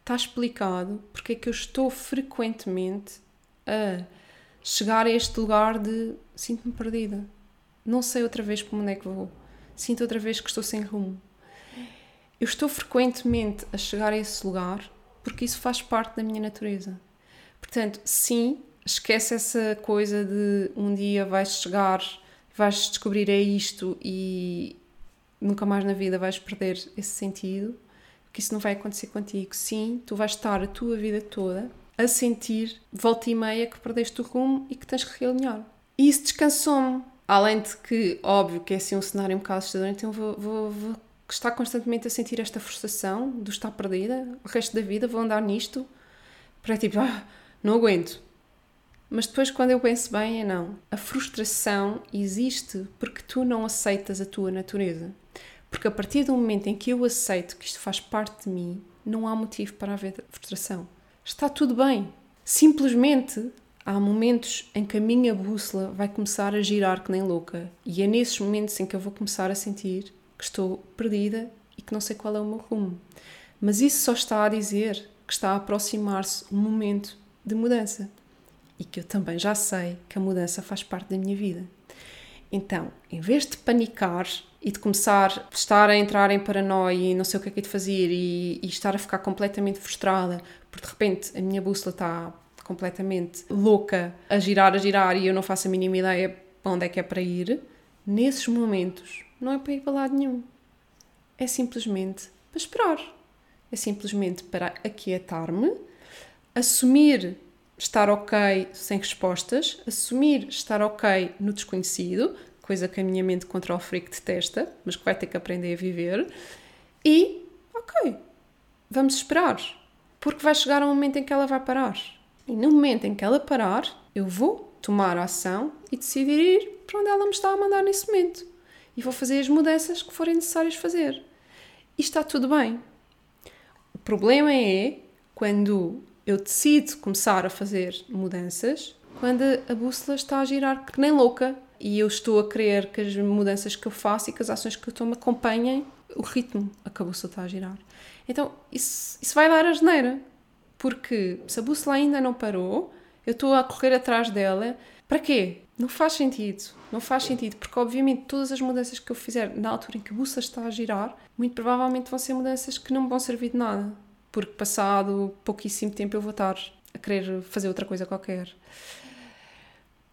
está explicado porque é que eu estou frequentemente a chegar a este lugar de sinto-me perdida. Não sei outra vez para onde é que vou. Sinto outra vez que estou sem rumo. Eu estou frequentemente a chegar a esse lugar porque isso faz parte da minha natureza. Portanto, sim, esquece essa coisa de um dia vais chegar, vais descobrir é isto e nunca mais na vida vais perder esse sentido que isso não vai acontecer contigo. Sim, tu vais estar a tua vida toda a sentir volta e meia que perdeste o rumo e que tens que realinhar. E isso descansou-me. Além de que, óbvio, que é assim um cenário um bocado assustador, então vou, vou, vou estar constantemente a sentir esta frustração do estar perdida, o resto da vida vou andar nisto, para tipo, ah, não aguento. Mas depois, quando eu penso bem, é não. A frustração existe porque tu não aceitas a tua natureza. Porque a partir do momento em que eu aceito que isto faz parte de mim, não há motivo para haver frustração. Está tudo bem. Simplesmente há momentos em que a minha bússola vai começar a girar que nem louca. E é nesses momentos em que eu vou começar a sentir que estou perdida e que não sei qual é o meu rumo. Mas isso só está a dizer que está a aproximar-se um momento de mudança. E que eu também já sei que a mudança faz parte da minha vida. Então, em vez de panicar e de começar a estar a entrar em paranoia e não sei o que é que é de fazer e, e estar a ficar completamente frustrada, porque de repente a minha bússola está completamente louca a girar, a girar e eu não faço a mínima ideia para onde é que é para ir, nesses momentos não é para ir para lado nenhum. É simplesmente para esperar. É simplesmente para aquietar-me, assumir estar ok sem respostas, assumir estar ok no desconhecido, coisa que a minha mente control freak detesta, mas que vai ter que aprender a viver, e ok, vamos esperar, porque vai chegar um momento em que ela vai parar. E no momento em que ela parar, eu vou tomar ação e decidir ir para onde ela me está a mandar nesse momento. E vou fazer as mudanças que forem necessárias fazer. E está tudo bem. O problema é quando eu decido começar a fazer mudanças quando a bússola está a girar que nem louca e eu estou a querer que as mudanças que eu faço e que as ações que eu tomo acompanhem o ritmo a que a bússola está a girar. Então, isso, isso vai dar a geneira, porque se a bússola ainda não parou, eu estou a correr atrás dela, para quê? Não faz sentido. Não faz sentido, porque obviamente todas as mudanças que eu fizer na altura em que a bússola está a girar, muito provavelmente vão ser mudanças que não me vão servir de nada porque passado pouquíssimo tempo eu vou estar a querer fazer outra coisa qualquer.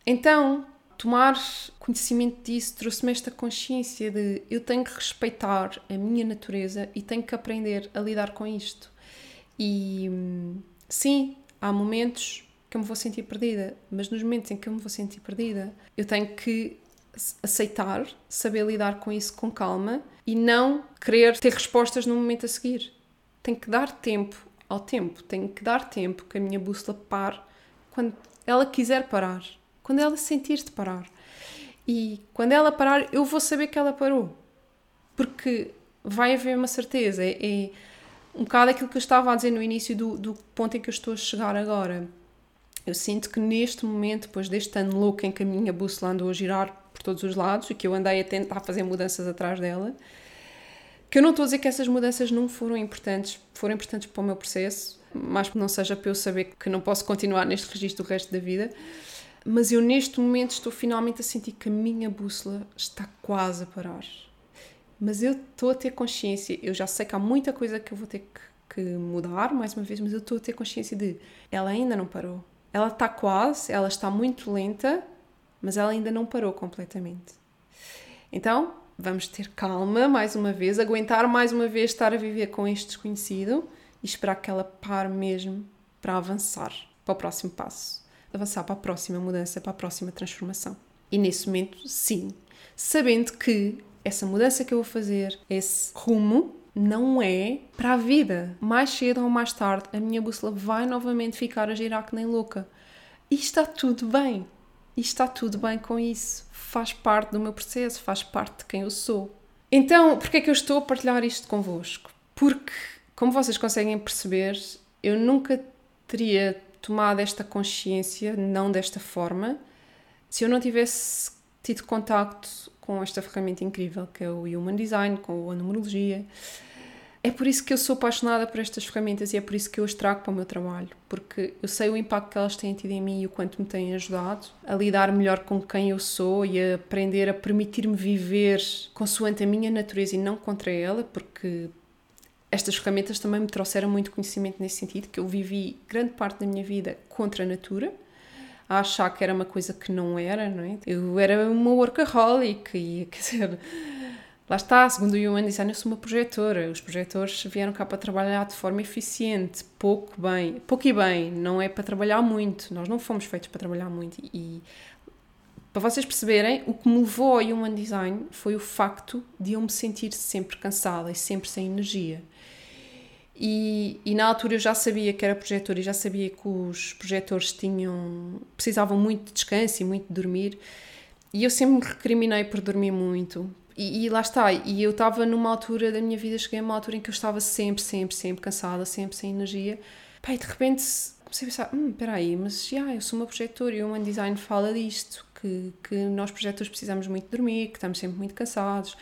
Então, tomar conhecimento disso trouxe-me esta consciência de eu tenho que respeitar a minha natureza e tenho que aprender a lidar com isto. E sim, há momentos que eu me vou sentir perdida, mas nos momentos em que eu me vou sentir perdida, eu tenho que aceitar, saber lidar com isso com calma e não querer ter respostas no momento a seguir tenho que dar tempo ao tempo, tenho que dar tempo que a minha bússola pare quando ela quiser parar, quando ela sentir de parar. E quando ela parar, eu vou saber que ela parou. Porque vai haver uma certeza. É, é um bocado aquilo que eu estava a dizer no início do, do ponto em que eu estou a chegar agora. Eu sinto que neste momento, depois deste ano louco em que a minha bússola andou a girar por todos os lados e que eu andei a tentar fazer mudanças atrás dela, que eu não estou a dizer que essas mudanças não foram importantes, foram importantes para o meu processo, mais que não seja para eu saber que não posso continuar neste registro o resto da vida, mas eu neste momento estou finalmente a sentir que a minha bússola está quase a parar. Mas eu estou a ter consciência, eu já sei que há muita coisa que eu vou ter que, que mudar, mais uma vez, mas eu estou a ter consciência de ela ainda não parou. Ela está quase, ela está muito lenta, mas ela ainda não parou completamente. Então, vamos ter calma mais uma vez, aguentar mais uma vez estar a viver com este desconhecido e esperar que ela pare mesmo para avançar para o próximo passo, avançar para a próxima mudança, para a próxima transformação. E nesse momento, sim, sabendo que essa mudança que eu vou fazer, esse rumo, não é para a vida. Mais cedo ou mais tarde, a minha bússola vai novamente ficar a girar que nem louca. E está tudo bem. E está tudo bem com isso faz parte do meu processo, faz parte de quem eu sou. Então, porquê é que eu estou a partilhar isto convosco? Porque, como vocês conseguem perceber, eu nunca teria tomado esta consciência, não desta forma, se eu não tivesse tido contacto com esta ferramenta incrível que é o Human Design, com a numerologia, é por isso que eu sou apaixonada por estas ferramentas e é por isso que eu as trago para o meu trabalho, porque eu sei o impacto que elas têm tido em mim e o quanto me têm ajudado a lidar melhor com quem eu sou e a aprender a permitir-me viver consoante a minha natureza e não contra ela, porque estas ferramentas também me trouxeram muito conhecimento nesse sentido, que eu vivi grande parte da minha vida contra a natura, a achar que era uma coisa que não era, não é? Eu era uma workaholic e, quer dizer Lá está, segundo o Human Design, eu sou uma projetora. Os projetores vieram cá para trabalhar de forma eficiente, pouco bem. Pouco e bem, não é para trabalhar muito. Nós não fomos feitos para trabalhar muito. E para vocês perceberem, o que me levou ao Human Design foi o facto de eu me sentir sempre cansada e sempre sem energia. E, e, na altura eu já sabia que era projetor e já sabia que os projetores tinham precisavam muito de descanso e muito de dormir. E eu sempre me recriminei por dormir muito, e, e, lá está, e eu estava numa altura da minha vida, cheguei a uma altura em que eu estava sempre, sempre, sempre cansada, sempre sem energia. E de repente comecei a pensar: hum, espera aí, mas já, eu sou uma projetora e o Human Design fala disto, que, que nós projetores precisamos muito dormir, que estamos sempre muito cansados,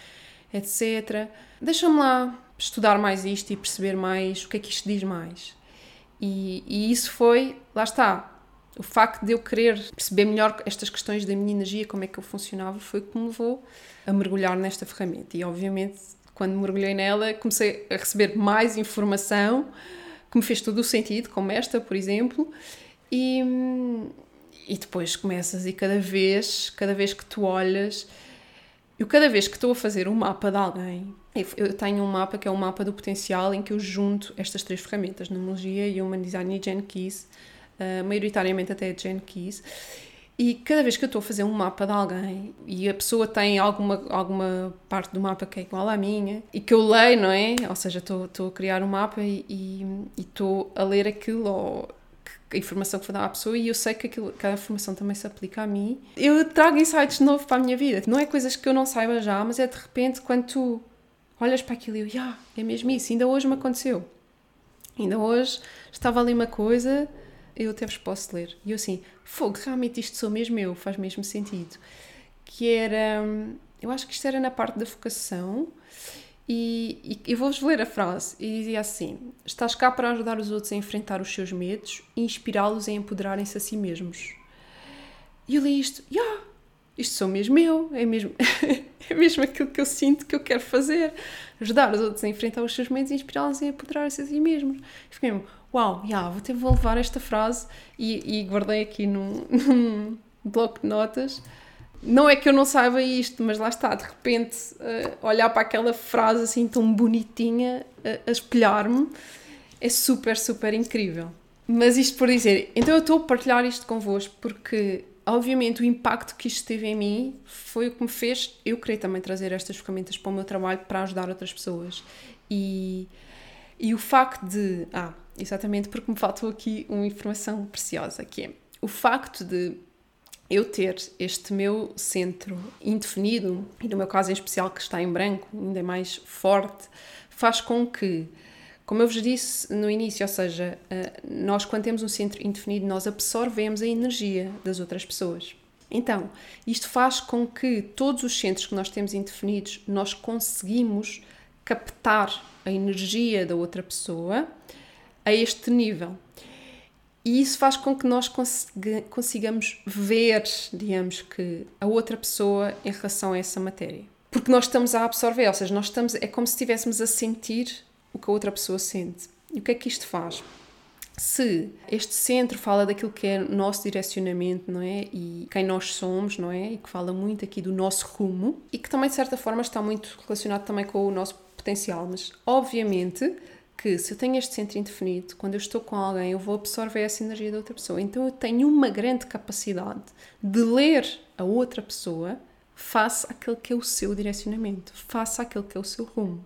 etc. Deixa-me lá estudar mais isto e perceber mais o que é que isto diz mais. E, e isso foi, lá está, O facto de eu querer perceber melhor estas questões da minha energia, como é que eu funcionava, foi que me levou a mergulhar nesta ferramenta. E obviamente, quando mergulhei nela, comecei a receber mais informação que me fez todo o sentido, como esta, por exemplo, e, e depois começas e cada vez, cada vez que tu olhas, eu cada vez que estou a fazer um mapa de alguém, eu tenho um mapa que é o um mapa do potencial em que eu junto estas três ferramentas, Numerologia, Human Design e Gen Keys, uh, maioritariamente até Gen Keys, e cada vez que eu estou a fazer um mapa de alguém e a pessoa tem alguma, alguma parte do mapa que é igual à minha e que eu leio, não é? Ou seja, estou, a criar um mapa e, estou a ler aquilo ou a informação que vou dar à pessoa e eu sei que, aquilo, que a informação também se aplica a mim. Eu trago insights de novo para a minha vida. Não é coisas que eu não saiba já, mas é de repente quando tu olhas para aquilo e eu, yeah, é mesmo isso, ainda hoje me aconteceu. Ainda hoje estava ali uma coisa, eu até vos posso ler. E eu assim, fogo, realmente isto sou mesmo eu, faz mesmo sentido. Que era, eu acho que isto era na parte da vocação, e, e eu vou-vos ler a frase, e dizia assim: Estás cá para ajudar os outros a enfrentar os seus medos e inspirá-los a empoderarem-se a si mesmos. E eu li isto, yeah, isto sou mesmo eu, é mesmo, é mesmo aquilo que eu sinto que eu quero fazer. Ajudar os outros a enfrentar os seus medos e inspirá-los a empoderar-se a si mesmos. Fiquei mesmo, uau, yeah, vou ter levar esta frase e, e guardei aqui num, num bloco de notas não é que eu não saiba isto, mas lá está, de repente, uh, olhar para aquela frase assim tão bonitinha, uh, a espelhar-me, é super, super incrível. Mas isto por dizer, então eu estou a partilhar isto convosco porque, obviamente, o impacto que isto teve em mim foi o que me fez eu querer também trazer estas ferramentas para o meu trabalho para ajudar outras pessoas. E, e o facto de. Ah, exatamente porque me faltou aqui uma informação preciosa, que é o facto de eu ter este meu centro indefinido, e no meu caso em especial que está em branco, ainda é mais forte, faz com que, como eu vos disse no início, ou seja, eh, nós quando temos um centro indefinido, nós absorvemos a energia das outras pessoas. Então, isto faz com que todos os centros que nós temos indefinidos, nós conseguimos captar a energia da outra pessoa a este nível. E isso faz com que nós consigamos ver, digamos que, a outra pessoa em relação a essa matéria. Porque nós estamos a absorver, ou seja, nós estamos, é como se estivéssemos a sentir o que a outra pessoa sente. E o que é que isto faz? Se este centro fala daquilo que é nosso direcionamento, não é? E quem nós somos, não é? E que fala muito aqui do nosso rumo e que também de certa forma está muito relacionado também com o nosso potencial, mas obviamente que se eu tenho este centro indefinido, quando eu estou com alguém, eu vou absorver essa energia da outra pessoa. Então eu tenho uma grande capacidade de ler a outra pessoa face àquele que é o seu direcionamento, face àquele que é o seu rumo.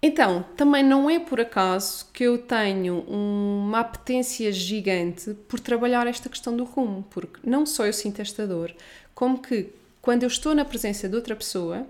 Então, também não é por acaso que eu tenho uma apetência gigante por trabalhar esta questão do rumo, porque não só eu sinto esta dor, como que quando eu estou na presença de outra pessoa,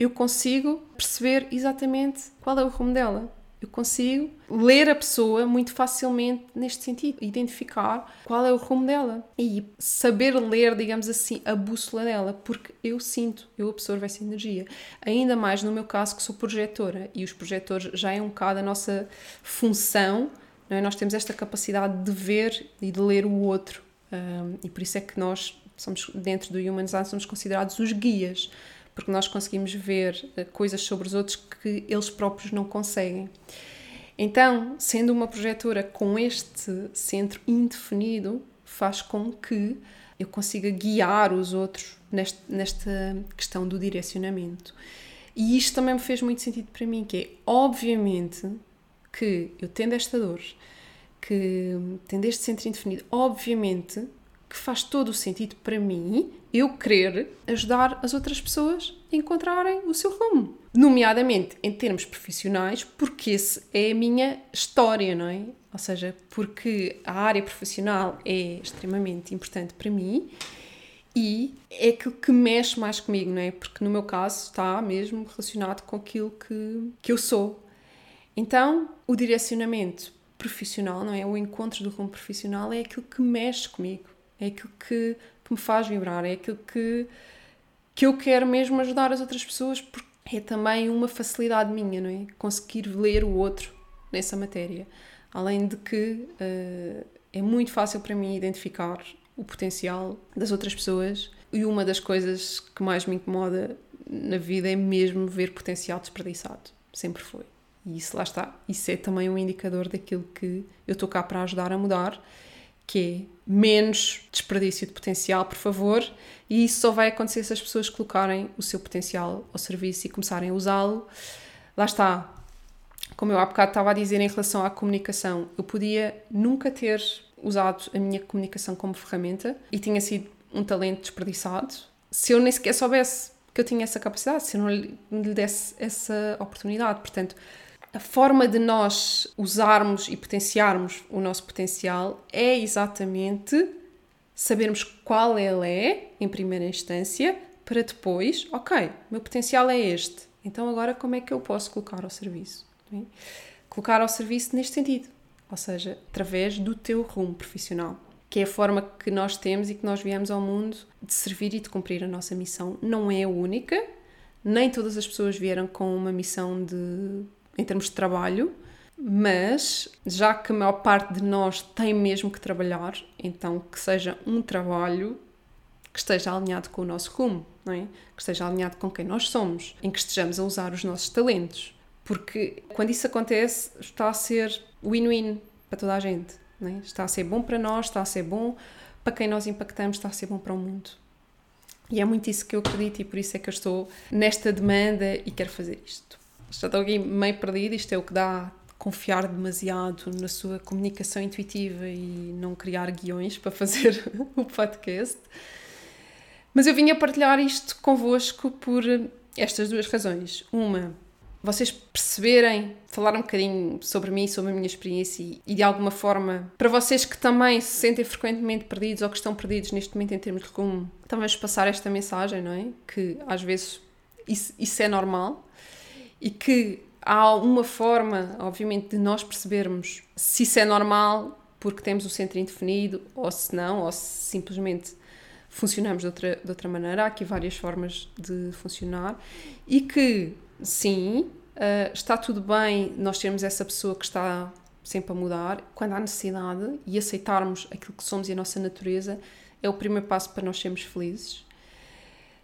eu consigo perceber exatamente qual é o rumo dela eu consigo ler a pessoa muito facilmente neste sentido, identificar qual é o rumo dela e saber ler, digamos assim, a bússola dela, porque eu sinto, eu absorvo essa energia. Ainda mais no meu caso, que sou projetora, e os projetores já é um bocado a nossa função, é? nós temos esta capacidade de ver e de ler o outro, um, e por isso é que nós somos, dentro do Human Design, somos considerados os guias porque nós conseguimos ver eh, coisas sobre os outros que eles próprios não conseguem. Então, sendo uma projetora com este centro indefinido, faz com que eu consiga guiar os outros neste, nesta questão do direcionamento. E isto também me fez muito sentido para mim, que é, obviamente, que eu tendo esta dor, que tendo este centro indefinido, obviamente que faz todo o sentido para mim eu querer ajudar as outras pessoas a encontrarem o seu rumo. Nomeadamente em termos profissionais, porque essa é a minha história, não é? Ou seja, porque a área profissional é extremamente importante para mim e é aquilo que mexe mais comigo, não é? Porque no meu caso está mesmo relacionado com aquilo que, que eu sou. Então, o direcionamento profissional, não é? O encontro do rumo profissional é aquilo que mexe comigo é aquilo que, que me faz vibrar, é aquilo que, que eu quero mesmo ajudar as outras pessoas, porque é também uma facilidade minha, não é? Conseguir ler o outro nessa matéria. Além de que uh, É muito fácil para mim identificar o potencial das outras pessoas e uma das coisas que mais me incomoda na vida é mesmo ver potencial desperdiçado. Sempre foi. E isso lá está. Isso é também um indicador daquilo que eu estou cá para ajudar a mudar, que é menos desperdício de potencial, por favor, e isso só vai acontecer se as pessoas colocarem o seu potencial ao serviço e começarem a usá-lo. Lá está. Como eu há bocado estava a dizer em relação à comunicação, eu podia nunca ter usado a minha comunicação como ferramenta e tinha sido um talento desperdiçado se eu nem sequer soubesse que eu tinha essa capacidade, se eu não lhe, lhe desse essa oportunidade. Portanto, a forma de nós usarmos e potenciarmos o nosso potencial é exatamente sabermos qual ele é, em primeira instância, para depois, ok, meu potencial é este, então agora como é que eu posso colocar ao serviço? Colocar ao serviço neste sentido, ou seja, através do teu rumo profissional, que é a forma que nós temos e que nós viemos ao mundo de servir e de cumprir a nossa missão. Não é a única, nem todas as pessoas vieram com uma missão de em termos de trabalho, mas já que a maior parte de nós tem mesmo que trabalhar, então que seja um trabalho que esteja alinhado com o nosso rumo, não é? que esteja alinhado com quem nós somos, em que estejamos a usar os nossos talentos. Porque quando isso acontece, está a ser win-win para toda a gente. É? Está a ser bom para nós, está a ser bom para quem nós impactamos, está a ser bom para o mundo. E é muito isso que eu acredito e por isso é que eu estou nesta demanda e quero fazer isto já estou aqui meio perdida, isto é o que dá confiar demasiado na sua comunicação intuitiva e não criar guiões para fazer o podcast. Mas eu vim a partilhar isto convosco por estas duas razões. Uma, vocês perceberem, falar um bocadinho sobre mim, sobre a minha experiência e, de alguma forma, para vocês que também se sentem frequentemente perdidos ou que estão perdidos neste momento em termos de rumo, também vos passar esta mensagem, não é? Que às vezes isso, isso é normal e que há uma forma, obviamente, de nós percebermos se isso é normal porque temos o centro indefinido ou se não, ou se simplesmente funcionamos de outra, de outra maneira. Há aqui várias formas de funcionar e que, sim, uh, está tudo bem nós termos essa pessoa que está sempre a mudar quando há necessidade e aceitarmos aquilo que somos e a nossa natureza é o primeiro passo para nós sermos felizes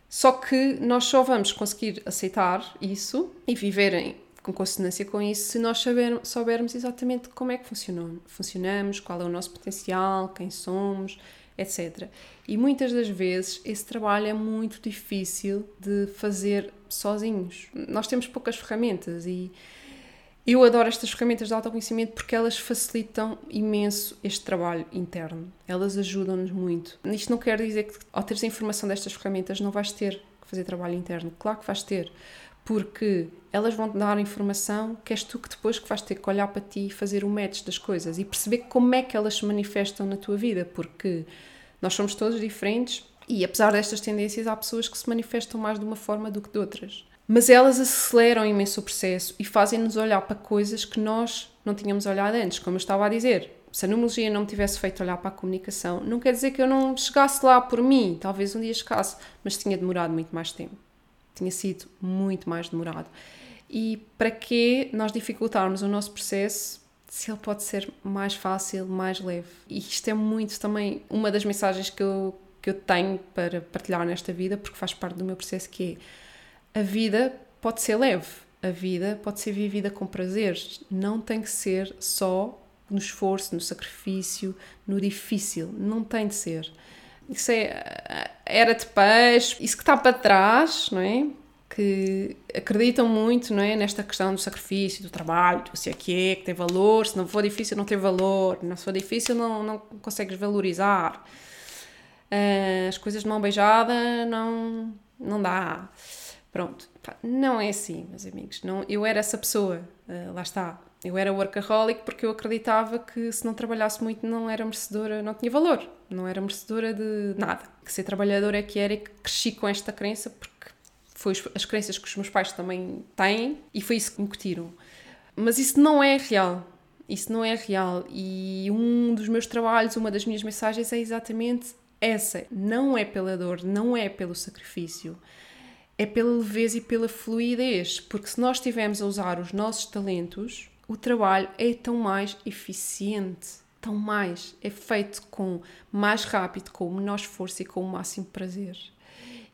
só que nós só vamos conseguir aceitar isso e viverem com consonância com isso se nós saber, soubermos exatamente como é que funcionamos, funcionamos, qual é o nosso potencial, quem somos, etc. E muitas das vezes esse trabalho é muito difícil de fazer sozinhos. Nós temos poucas ferramentas e eu adoro estas ferramentas de autoconhecimento porque elas facilitam imenso este trabalho interno. Elas ajudam-nos muito. Isto não quer dizer que ao teres a informação destas ferramentas não vais ter que fazer trabalho interno. Claro que vais ter, porque elas vão te dar informação que és tu que depois que vais ter que olhar para ti e fazer o match das coisas e perceber como é que elas se manifestam na tua vida, porque nós somos todos diferentes e apesar destas tendências há pessoas que se manifestam mais de uma forma do que de outras mas elas aceleram imenso o processo e fazem-nos olhar para coisas que nós não tínhamos olhado antes, como eu estava a dizer. Se a numerologia não me tivesse feito olhar para a comunicação, não quer dizer que eu não chegasse lá por mim, talvez um dia chegasse, mas tinha demorado muito mais tempo. Tinha sido muito mais demorado. E para que nós dificultarmos o nosso processo se ele pode ser mais fácil, mais leve? E isto é muito também uma das mensagens que eu, que eu tenho para partilhar nesta vida, porque faz parte do meu processo, que é a vida pode ser leve, a vida pode ser vivida com prazeres, não tem que ser só no esforço, no sacrifício, no difícil, não tem de ser. Isso é era de peixe, isso que está para trás, não é? Que acreditam muito, não é? Nesta questão do sacrifício, do trabalho, do se é que é, que tem valor, se não for difícil não tem valor, se for difícil não, não consegues valorizar. Ah, as coisas de mão beijada não, não dá. Pronto, não é assim, meus amigos. Não, eu era essa pessoa, uh, lá está. Eu era workaholic porque eu acreditava que se não trabalhasse muito não era merecedora, não tinha valor, não era merecedora de nada. Que ser trabalhadora é que era e que cresci com esta crença porque foi as crenças que os meus pais também têm e foi isso que me incutiram. Mas isso não é real. Isso não é real. E um dos meus trabalhos, uma das minhas mensagens é exatamente essa. Não é pela dor, não é pelo sacrifício é pela leveza e pela fluidez, porque se nós estivermos a usar os nossos talentos, o trabalho é tão mais eficiente, Então, mais é feito com mais rápido, com o menor esforço e com o máximo prazer.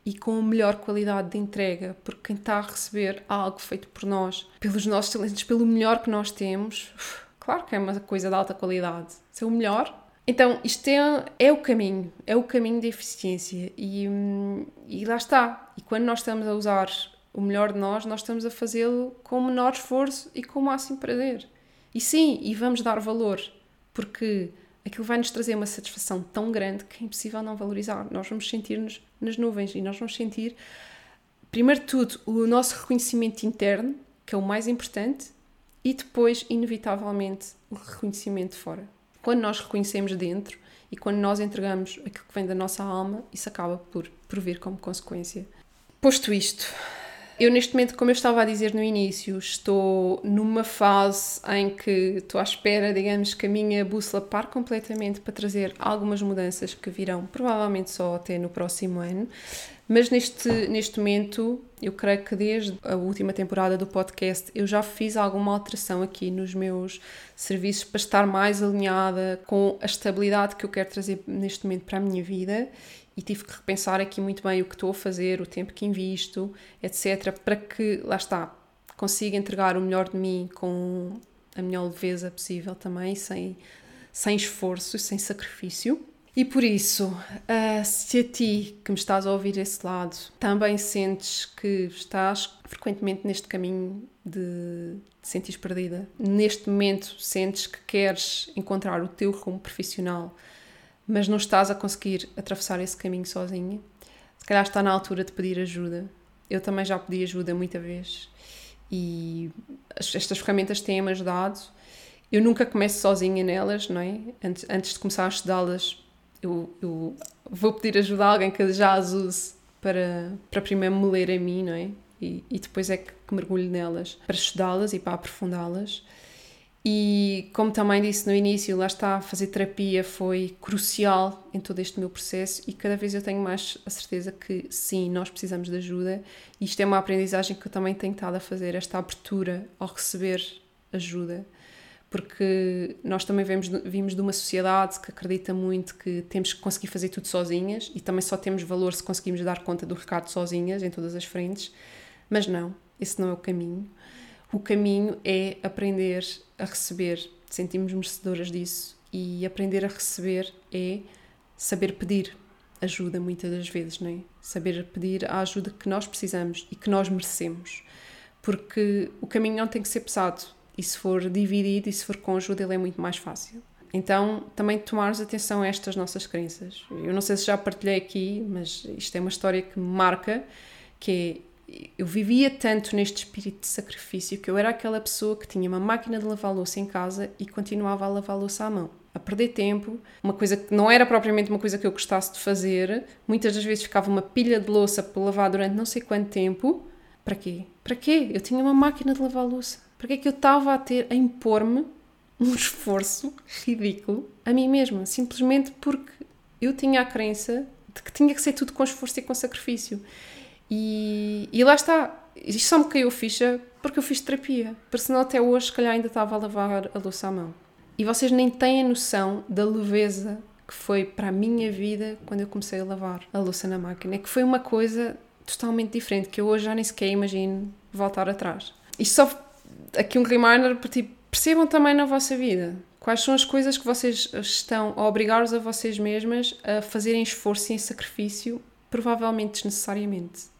E com a melhor qualidade de entrega, porque quem está a receber algo feito por nós, pelos nossos talentos, pelo melhor que nós temos, claro que é uma coisa de alta qualidade. Se é o melhor, então, isto é, é o caminho, é o caminho da eficiência e, e lá está. E quando nós estamos a usar o melhor de nós, nós estamos a fazê-lo com o menor esforço e com o máximo prazer. E sim, e vamos dar valor, porque aquilo vai nos trazer uma satisfação tão grande que é impossível não valorizar. Nós vamos sentir-nos nas nuvens e nós vamos sentir, primeiro de tudo, o nosso reconhecimento interno, que é o mais importante, e depois, inevitavelmente, o reconhecimento fora. Quando nós reconhecemos dentro e quando nós entregamos aquilo que vem da nossa alma, isso acaba por, por vir como consequência. Posto isto, eu neste momento, como eu estava a dizer no início, estou numa fase em que estou à espera, digamos, que a minha bússola pare completamente para trazer algumas mudanças que virão provavelmente só até no próximo ano. Mas neste, neste momento, eu creio que desde a última temporada do podcast eu já fiz alguma alteração aqui nos meus serviços para estar mais alinhada com a estabilidade que eu quero trazer neste momento para a minha vida e tive que repensar aqui muito bem o que estou a fazer, o tempo que invisto, etc., para que, lá está, consiga entregar o melhor de mim com a melhor leveza possível também, sem, sem esforço, sem sacrifício. E por isso, uh, se a ti que me estás a ouvir esse lado também sentes que estás frequentemente neste caminho de te sentires perdida, neste momento sentes que queres encontrar o teu rumo profissional, mas não estás a conseguir atravessar esse caminho sozinha, se calhar está na altura de pedir ajuda. Eu também já pedi ajuda muita vez e estas ferramentas têm-me ajudado. Eu nunca começo sozinha nelas, não é? Antes, antes de começar a estudá-las, eu, eu vou pedir ajuda a alguém que já as use para, para primeiro me ler a mim, não é? E, e depois é que, que mergulho nelas para estudá-las e para aprofundá-las. E como também disse no início, lá está, fazer terapia foi crucial em todo este meu processo e cada vez eu tenho mais a certeza que sim, nós precisamos de ajuda. E isto é uma aprendizagem que eu também tenho estado a fazer, esta abertura ao receber ajuda porque nós também vemos, vimos de uma sociedade que acredita muito que temos que conseguir fazer tudo sozinhas e também só temos valor se conseguimos dar conta do recado sozinhas em todas as frentes, mas não, esse não é o caminho. O caminho é aprender a receber, sentimos merecedoras disso e aprender a receber é saber pedir ajuda muitas das vezes, não é? Saber pedir a ajuda que nós precisamos e que nós merecemos, porque o caminho não tem que ser pesado e se for dividido e se for com ajuda, ele é muito mais fácil. Então, também tomarmos atenção a estas nossas crenças. Eu não sei se já partilhei aqui, mas isto é uma história que me marca, que é, eu vivia tanto neste espírito de sacrifício que eu era aquela pessoa que tinha uma máquina de lavar louça em casa e continuava a lavar louça à mão. A perder tempo, uma coisa que não era propriamente uma coisa que eu gostasse de fazer. Muitas das vezes ficava uma pilha de louça para lavar durante não sei quanto tempo. Para quê? Para quê? Eu tinha uma máquina de lavar louça porque é que eu estava a ter a impor-me um esforço ridículo a mim mesma, simplesmente porque eu tinha a crença de que tinha que ser tudo com esforço e com sacrifício. E, e lá está, isto só me caiu ficha porque eu fiz terapia, porque senão até hoje, se calhar, ainda estava a lavar a louça à mão. E vocês nem têm a noção da leveza que foi para a minha vida quando eu comecei a lavar a louça na máquina. É que foi uma coisa totalmente diferente, que eu hoje já nem sequer imagino voltar atrás. Isto só aqui um reminder para tipo, percebam também na vossa vida quais são as coisas que vocês estão a obrigar-vos a vocês mesmas a fazerem esforço e sacrifício, provavelmente desnecessariamente.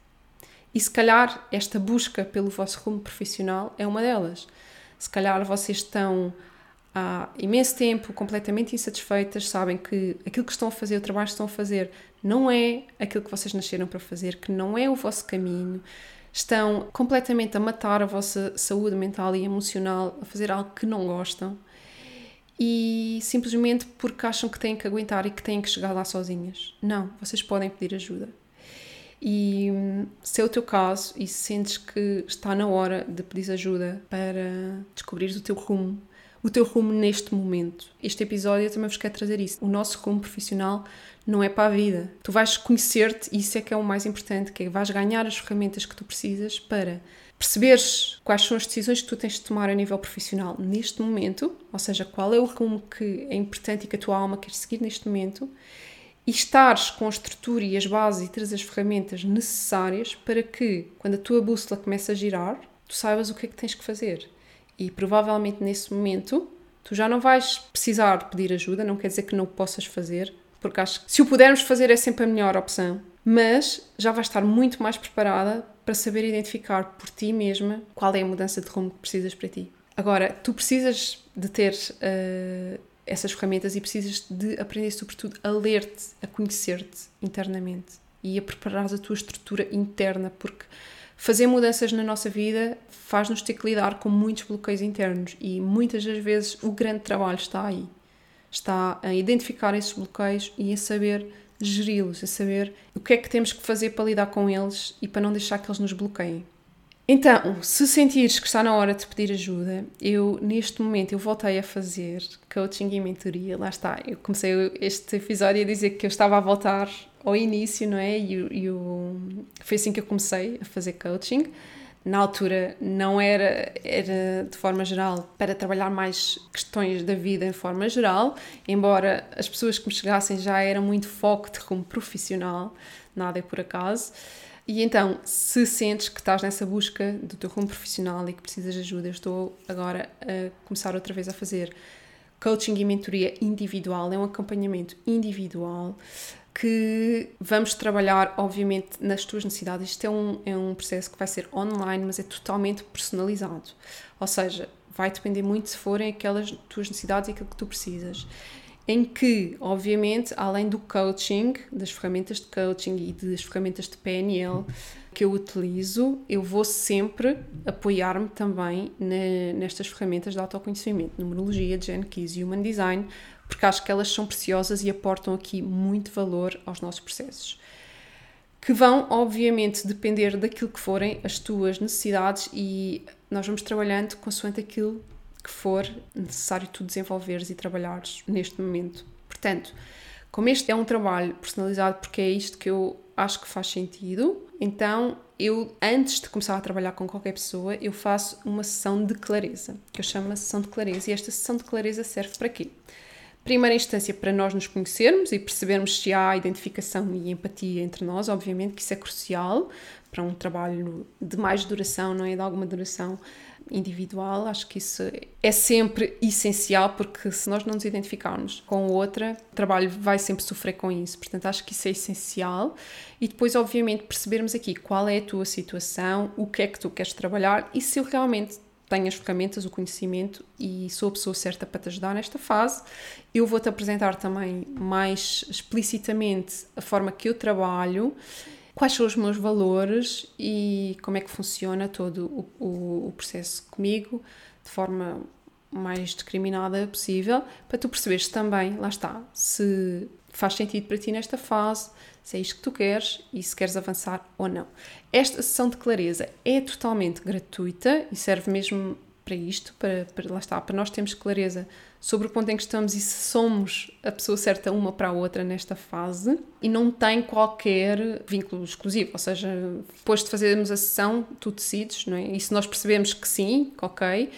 E se calhar esta busca pelo vosso rumo profissional é uma delas. Se calhar vocês estão há imenso tempo completamente insatisfeitas, sabem que aquilo que estão a fazer, o trabalho que estão a fazer, não é aquilo que vocês nasceram para fazer, que não é o vosso caminho, estão completamente a matar a vossa saúde mental e emocional, a fazer algo que não gostam e simplesmente porque acham que têm que aguentar e que têm que chegar lá sozinhas. Não, vocês podem pedir ajuda. E se é o teu caso e sentes que está na hora de pedir ajuda para descobrir o teu rumo, o teu rumo neste momento. Este episódio também vos quer trazer isso. O nosso rumo profissional não é para a vida. Tu vais conhecer-te e isso é que é o mais importante, que é vais ganhar as ferramentas que tu precisas para perceberes quais são as decisões que tu tens de tomar a nível profissional neste momento, ou seja, qual é o rumo que é importante e que a tua alma quer seguir neste momento, e estares com a estrutura e as bases e teres as ferramentas necessárias para que, quando a tua bússola começa a girar, tu saibas o que é que tens que fazer. E provavelmente nesse momento tu já não vais precisar pedir ajuda, não quer dizer que não o possas fazer, porque acho que se o pudermos fazer é sempre a melhor opção, mas já vais estar muito mais preparada para saber identificar por ti mesma qual é a mudança de rumo que precisas para ti. Agora, tu precisas de ter uh, essas ferramentas e precisas de aprender, sobretudo, a ler-te, a conhecer-te internamente e a preparar a tua estrutura interna, porque fazer mudanças na nossa vida faz-nos ter que lidar com muitos bloqueios internos e muitas das vezes o grande trabalho está aí. Está a identificar esses bloqueios e a saber geri-los, a saber o que é que temos que fazer para lidar com eles e para não deixar que eles nos bloqueiem. Então, se sentires que está na hora de pedir ajuda, eu neste momento eu voltei a fazer coaching e mentoria. Lá está, eu comecei este episódio a dizer que eu estava a voltar ao início, não é? E, e o, foi assim que eu comecei a fazer coaching. Na altura não era, era de forma geral para trabalhar mais questões da vida em forma geral, embora as pessoas que me chegassem já eram muito foco de como profissional, nada é por acaso. E então, se sentes que estás nessa busca do teu rumo profissional e que precisas de ajuda, estou agora a começar outra vez a fazer coaching e mentoria individual, é um acompanhamento individual que vamos trabalhar, obviamente, nas tuas necessidades. Isto é um, é um processo que vai ser online, mas é totalmente personalizado. Ou seja, vai depender muito se forem aquelas tuas necessidades e aquilo que tu precisas em que, obviamente, além do coaching, das ferramentas de coaching e das ferramentas de PNL que eu utilizo, eu vou sempre apoiar-me também na, nestas ferramentas de autoconhecimento, numerologia, Gen Keys e Human Design, porque acho que elas são preciosas e aportam aqui muito valor aos nossos processos. Que vão, obviamente, depender daquilo que forem as tuas necessidades e nós vamos trabalhando consoante aquilo que for necessário tu desenvolveres e trabalhares neste momento. Portanto, como este é um trabalho personalizado, porque é isto que eu acho que faz sentido, então eu, antes de começar a trabalhar com qualquer pessoa, eu faço uma sessão de clareza, que eu chamo a sessão de clareza, e esta sessão de clareza serve para quê? Primeira instância, para nós nos conhecermos e percebermos se há identificação e empatia entre nós, obviamente que isso é crucial para um trabalho de mais duração, não é? De alguma duração individual, acho que isso é sempre essencial, porque se nós não nos identificarmos com outra, o trabalho vai sempre sofrer com isso. Portanto, acho que isso é essencial. E depois, obviamente, percebermos aqui qual é a tua situação, o que é que tu queres trabalhar e se realmente tenho as ferramentas, o conhecimento e sou a pessoa certa para te ajudar nesta fase. Eu vou-te apresentar também mais explicitamente a forma que eu trabalho quais são os meus valores e como é que funciona todo o, o, o processo comigo de forma mais discriminada possível, para tu perceberes também, lá está, se faz sentido para ti nesta fase, se é isto que tu queres e se queres avançar ou não. Esta sessão de clareza é totalmente gratuita e serve mesmo para isto, para, para lá está, para nós termos clareza sobre o ponto em que estamos e se somos a pessoa certa uma para a outra nesta fase e não tem qualquer vínculo exclusivo, ou seja, depois de fazermos a sessão, tu decides, não é? E se nós percebemos que sim, ok,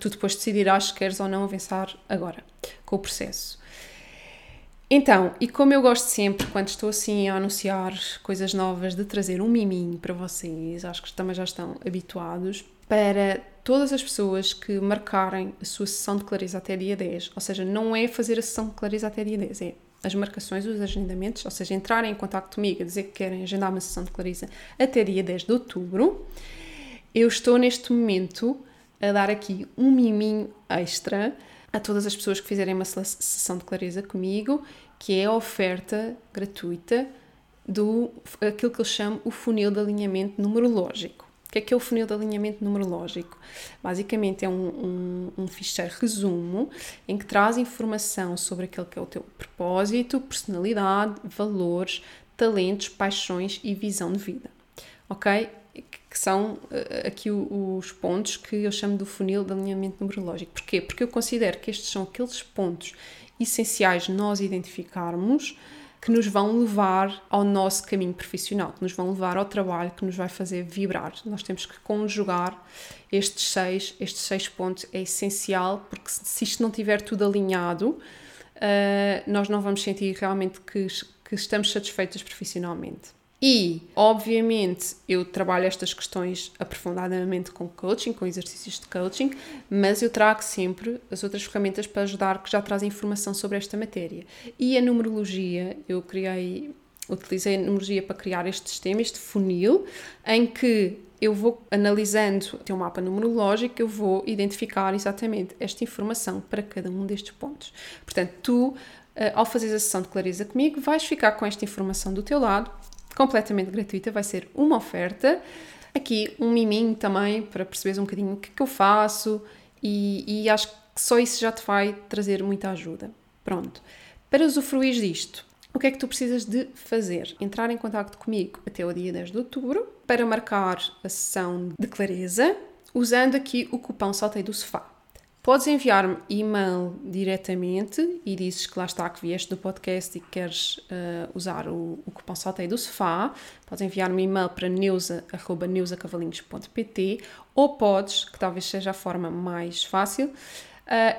tu depois decidirás se queres ou não avançar agora com o processo. Então, e como eu gosto sempre, quando estou assim a anunciar coisas novas, de trazer um miminho para vocês, acho que também já estão habituados, para todas as pessoas que marcarem a sua sessão de clareza até dia 10, ou seja, não é fazer a sessão de clareza até dia 10, é as marcações, os agendamentos, ou seja, entrarem em contato comigo, a dizer que querem agendar uma sessão de clareza até dia 10 de outubro. Eu estou neste momento a dar aqui um miminho extra a todas as pessoas que fizerem uma sessão de clareza comigo, que é a oferta gratuita do aquilo que eu chamo o funil de alinhamento numerológico. O que é que é o funil de alinhamento numerológico? Basicamente é um, um, um ficheiro resumo em que traz informação sobre aquele que é o teu propósito, personalidade, valores, talentos, paixões e visão de vida. Ok? Que são uh, aqui os pontos que eu chamo do funil de alinhamento numerológico. Porquê? Porque eu considero que estes são aqueles pontos essenciais nós identificarmos que nos vão levar ao nosso caminho profissional, que nos vão levar ao trabalho, que nos vai fazer vibrar. Nós temos que conjugar estes seis, estes seis pontos, é essencial, porque se isto não tiver tudo alinhado, uh, nós não vamos sentir realmente que, que estamos satisfeitos profissionalmente. E, obviamente, eu trabalho estas questões aprofundadamente com coaching, com exercícios de coaching, mas eu trago sempre as outras ferramentas para ajudar que já trazem informação sobre esta matéria. E a numerologia, eu criei, utilizei a numerologia para criar este sistema, este funil, em que eu vou analisando o teu mapa numerológico, eu vou identificar exatamente esta informação para cada um destes pontos. Portanto, tu, eh, ao fazer a sessão de clareza comigo, vais ficar com esta informação do teu lado completamente gratuita, vai ser uma oferta. Aqui um miminho também para perceberes um bocadinho o que, é que eu faço e, e acho que só isso já te vai trazer muita ajuda. Pronto. Para usufruir disto, o que é que tu precisas de fazer? Entrar em contato comigo até o dia 10 de outubro para marcar a sessão de clareza usando aqui o cupom Saltei do Sofá. Podes enviar-me e-mail diretamente e dizes que lá está, que vieste do podcast e que queres uh, usar o, o cupom Saltei do Sofá. Podes enviar-me e-mail para neusa.neusacavalinhos.pt ou podes, que talvez seja a forma mais fácil,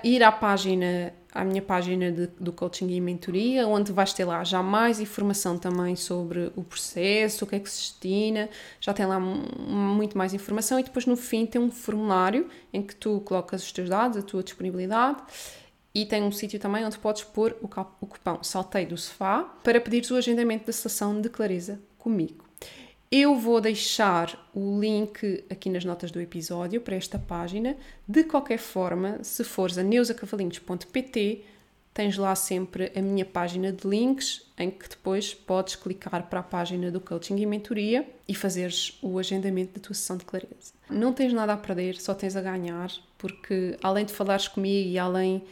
ir à página, à minha página de, do coaching e mentoria, onde vais ter lá já mais informação também sobre o processo, o que é que se destina, já tem lá muito mais informação e depois no fim tem um formulário em que tu colocas os teus dados, a tua disponibilidade e tem um sítio também onde podes pôr o, o cupom Saltei do Sofá para pedires o agendamento da sessão de clareza comigo. Eu vou deixar o link aqui nas notas do episódio para esta página. De qualquer forma, se fores a neusacavalinhos.pt, tens lá sempre a minha página de links em que depois podes clicar para a página do coaching e mentoria e fazeres o agendamento da tua sessão de clareza. Não tens nada a perder, só tens a ganhar, porque além de falares comigo e além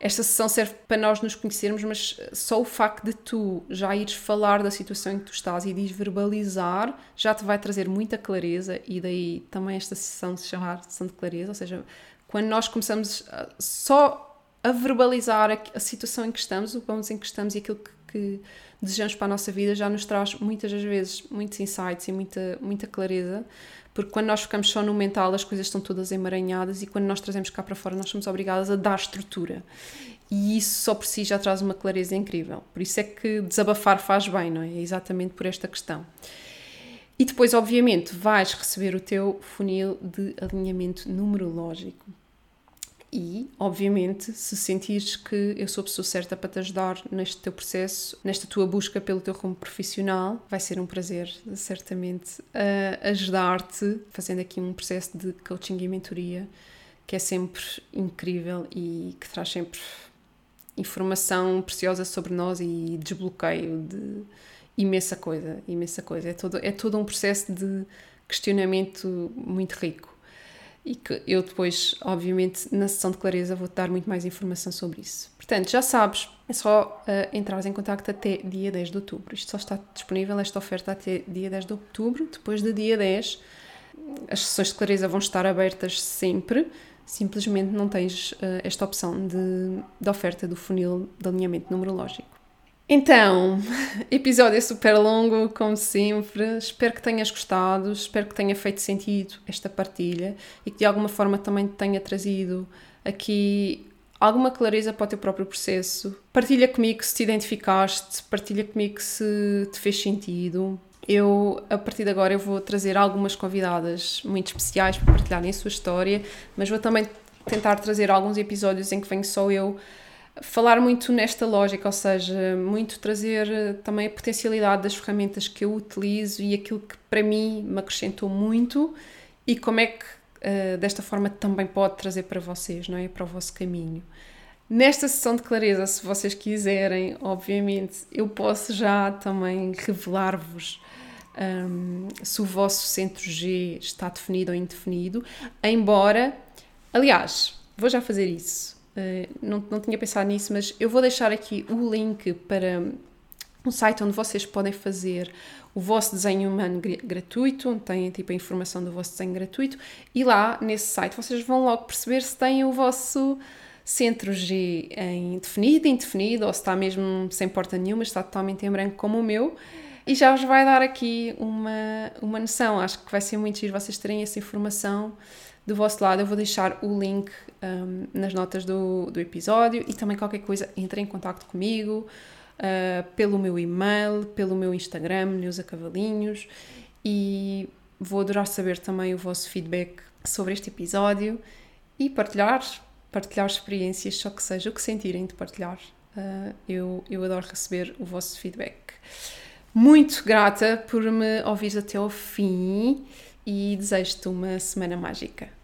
esta sessão serve para nós nos conhecermos, mas só o facto de tu já ires falar da situação em que tu estás e de verbalizar já te vai trazer muita clareza e daí também esta sessão se chamar sessão de clareza, ou seja, quando nós começamos só a verbalizar a, a, situação em que estamos, o ponto em que estamos e aquilo que, que desejamos para a nossa vida já nos traz muitas das vezes muitos insights e muita, muita clareza porque quando nós ficamos só no mental, as coisas estão todas emaranhadas e quando nós trazemos cá para fora, nós somos obrigadas a dar estrutura. E isso só por si já traz uma clareza incrível. Por isso é que desabafar faz bem, não é? É exatamente por esta questão. E depois, obviamente, vais receber o teu funil de alinhamento numerológico. E, obviamente, se sentires que eu sou a pessoa certa para te ajudar neste teu processo, nesta tua busca pelo teu rumo profissional, vai ser um prazer, certamente, ajudar-te, fazendo aqui um processo de coaching e mentoria que é sempre incrível e que traz sempre informação preciosa sobre nós e desbloqueio de imensa coisa, imensa coisa. É todo, é todo um processo de questionamento muito rico e que eu depois, obviamente, na sessão de clareza vou-te dar muito mais informação sobre isso. Portanto, já sabes, é só uh, entrares em contato até dia 10 de outubro. Isto só está disponível, esta oferta até dia 10 de outubro. Depois de dia 10, as sessões de clareza vão estar abertas sempre. Simplesmente não tens uh, esta opção de, de oferta do funil de alinhamento numerológico. Então, episódio super longo, como sempre. Espero que tenhas gostado, espero que tenha feito sentido esta partilha e que de alguma forma também te tenha trazido aqui alguma clareza para o teu próprio processo. Partilha comigo se te identificaste, partilha comigo se te fez sentido. Eu, a partir de agora, eu vou trazer algumas convidadas muito especiais para partilharem a sua história, mas vou também tentar trazer alguns episódios em que venho só eu falar muito nesta lógica, ou seja, muito trazer eh, também a potencialidade das ferramentas que eu utilizo e aquilo que para mim me acrescentou muito e como é que uh, desta forma também pode trazer para vocês, não é? Para o vosso caminho. Nesta sessão de clareza, se vocês quiserem, obviamente, eu posso já também revelar-vos um, se o vosso centro G está definido ou indefinido, embora, aliás, vou já fazer isso eh, não, não tinha pensado nisso, mas eu vou deixar aqui o link para um site onde vocês podem fazer o vosso desenho humano gratuito, onde têm tipo a informação do vosso desenho gratuito, e lá nesse site vocês vão logo perceber se têm o vosso Centro G em definido, indefinido, ou se está mesmo sem porta nenhuma, está totalmente em branco como o meu. E já vos vai dar aqui uma, uma noção. Acho que vai ser muito giro vocês terem essa informação do vosso lado. Eu vou deixar o link um, nas notas do, do episódio e também qualquer coisa, entre em contato comigo uh, pelo meu e-mail, pelo meu Instagram, Neuza Cavalinhos e vou adorar saber também o vosso feedback sobre este episódio e partilhar, partilhar experiências, só que seja o que sentirem de partilhar. Uh, eu, eu adoro receber o vosso feedback. Muito grata por me ouvir até ao fim e desejo-te uma semana mágica.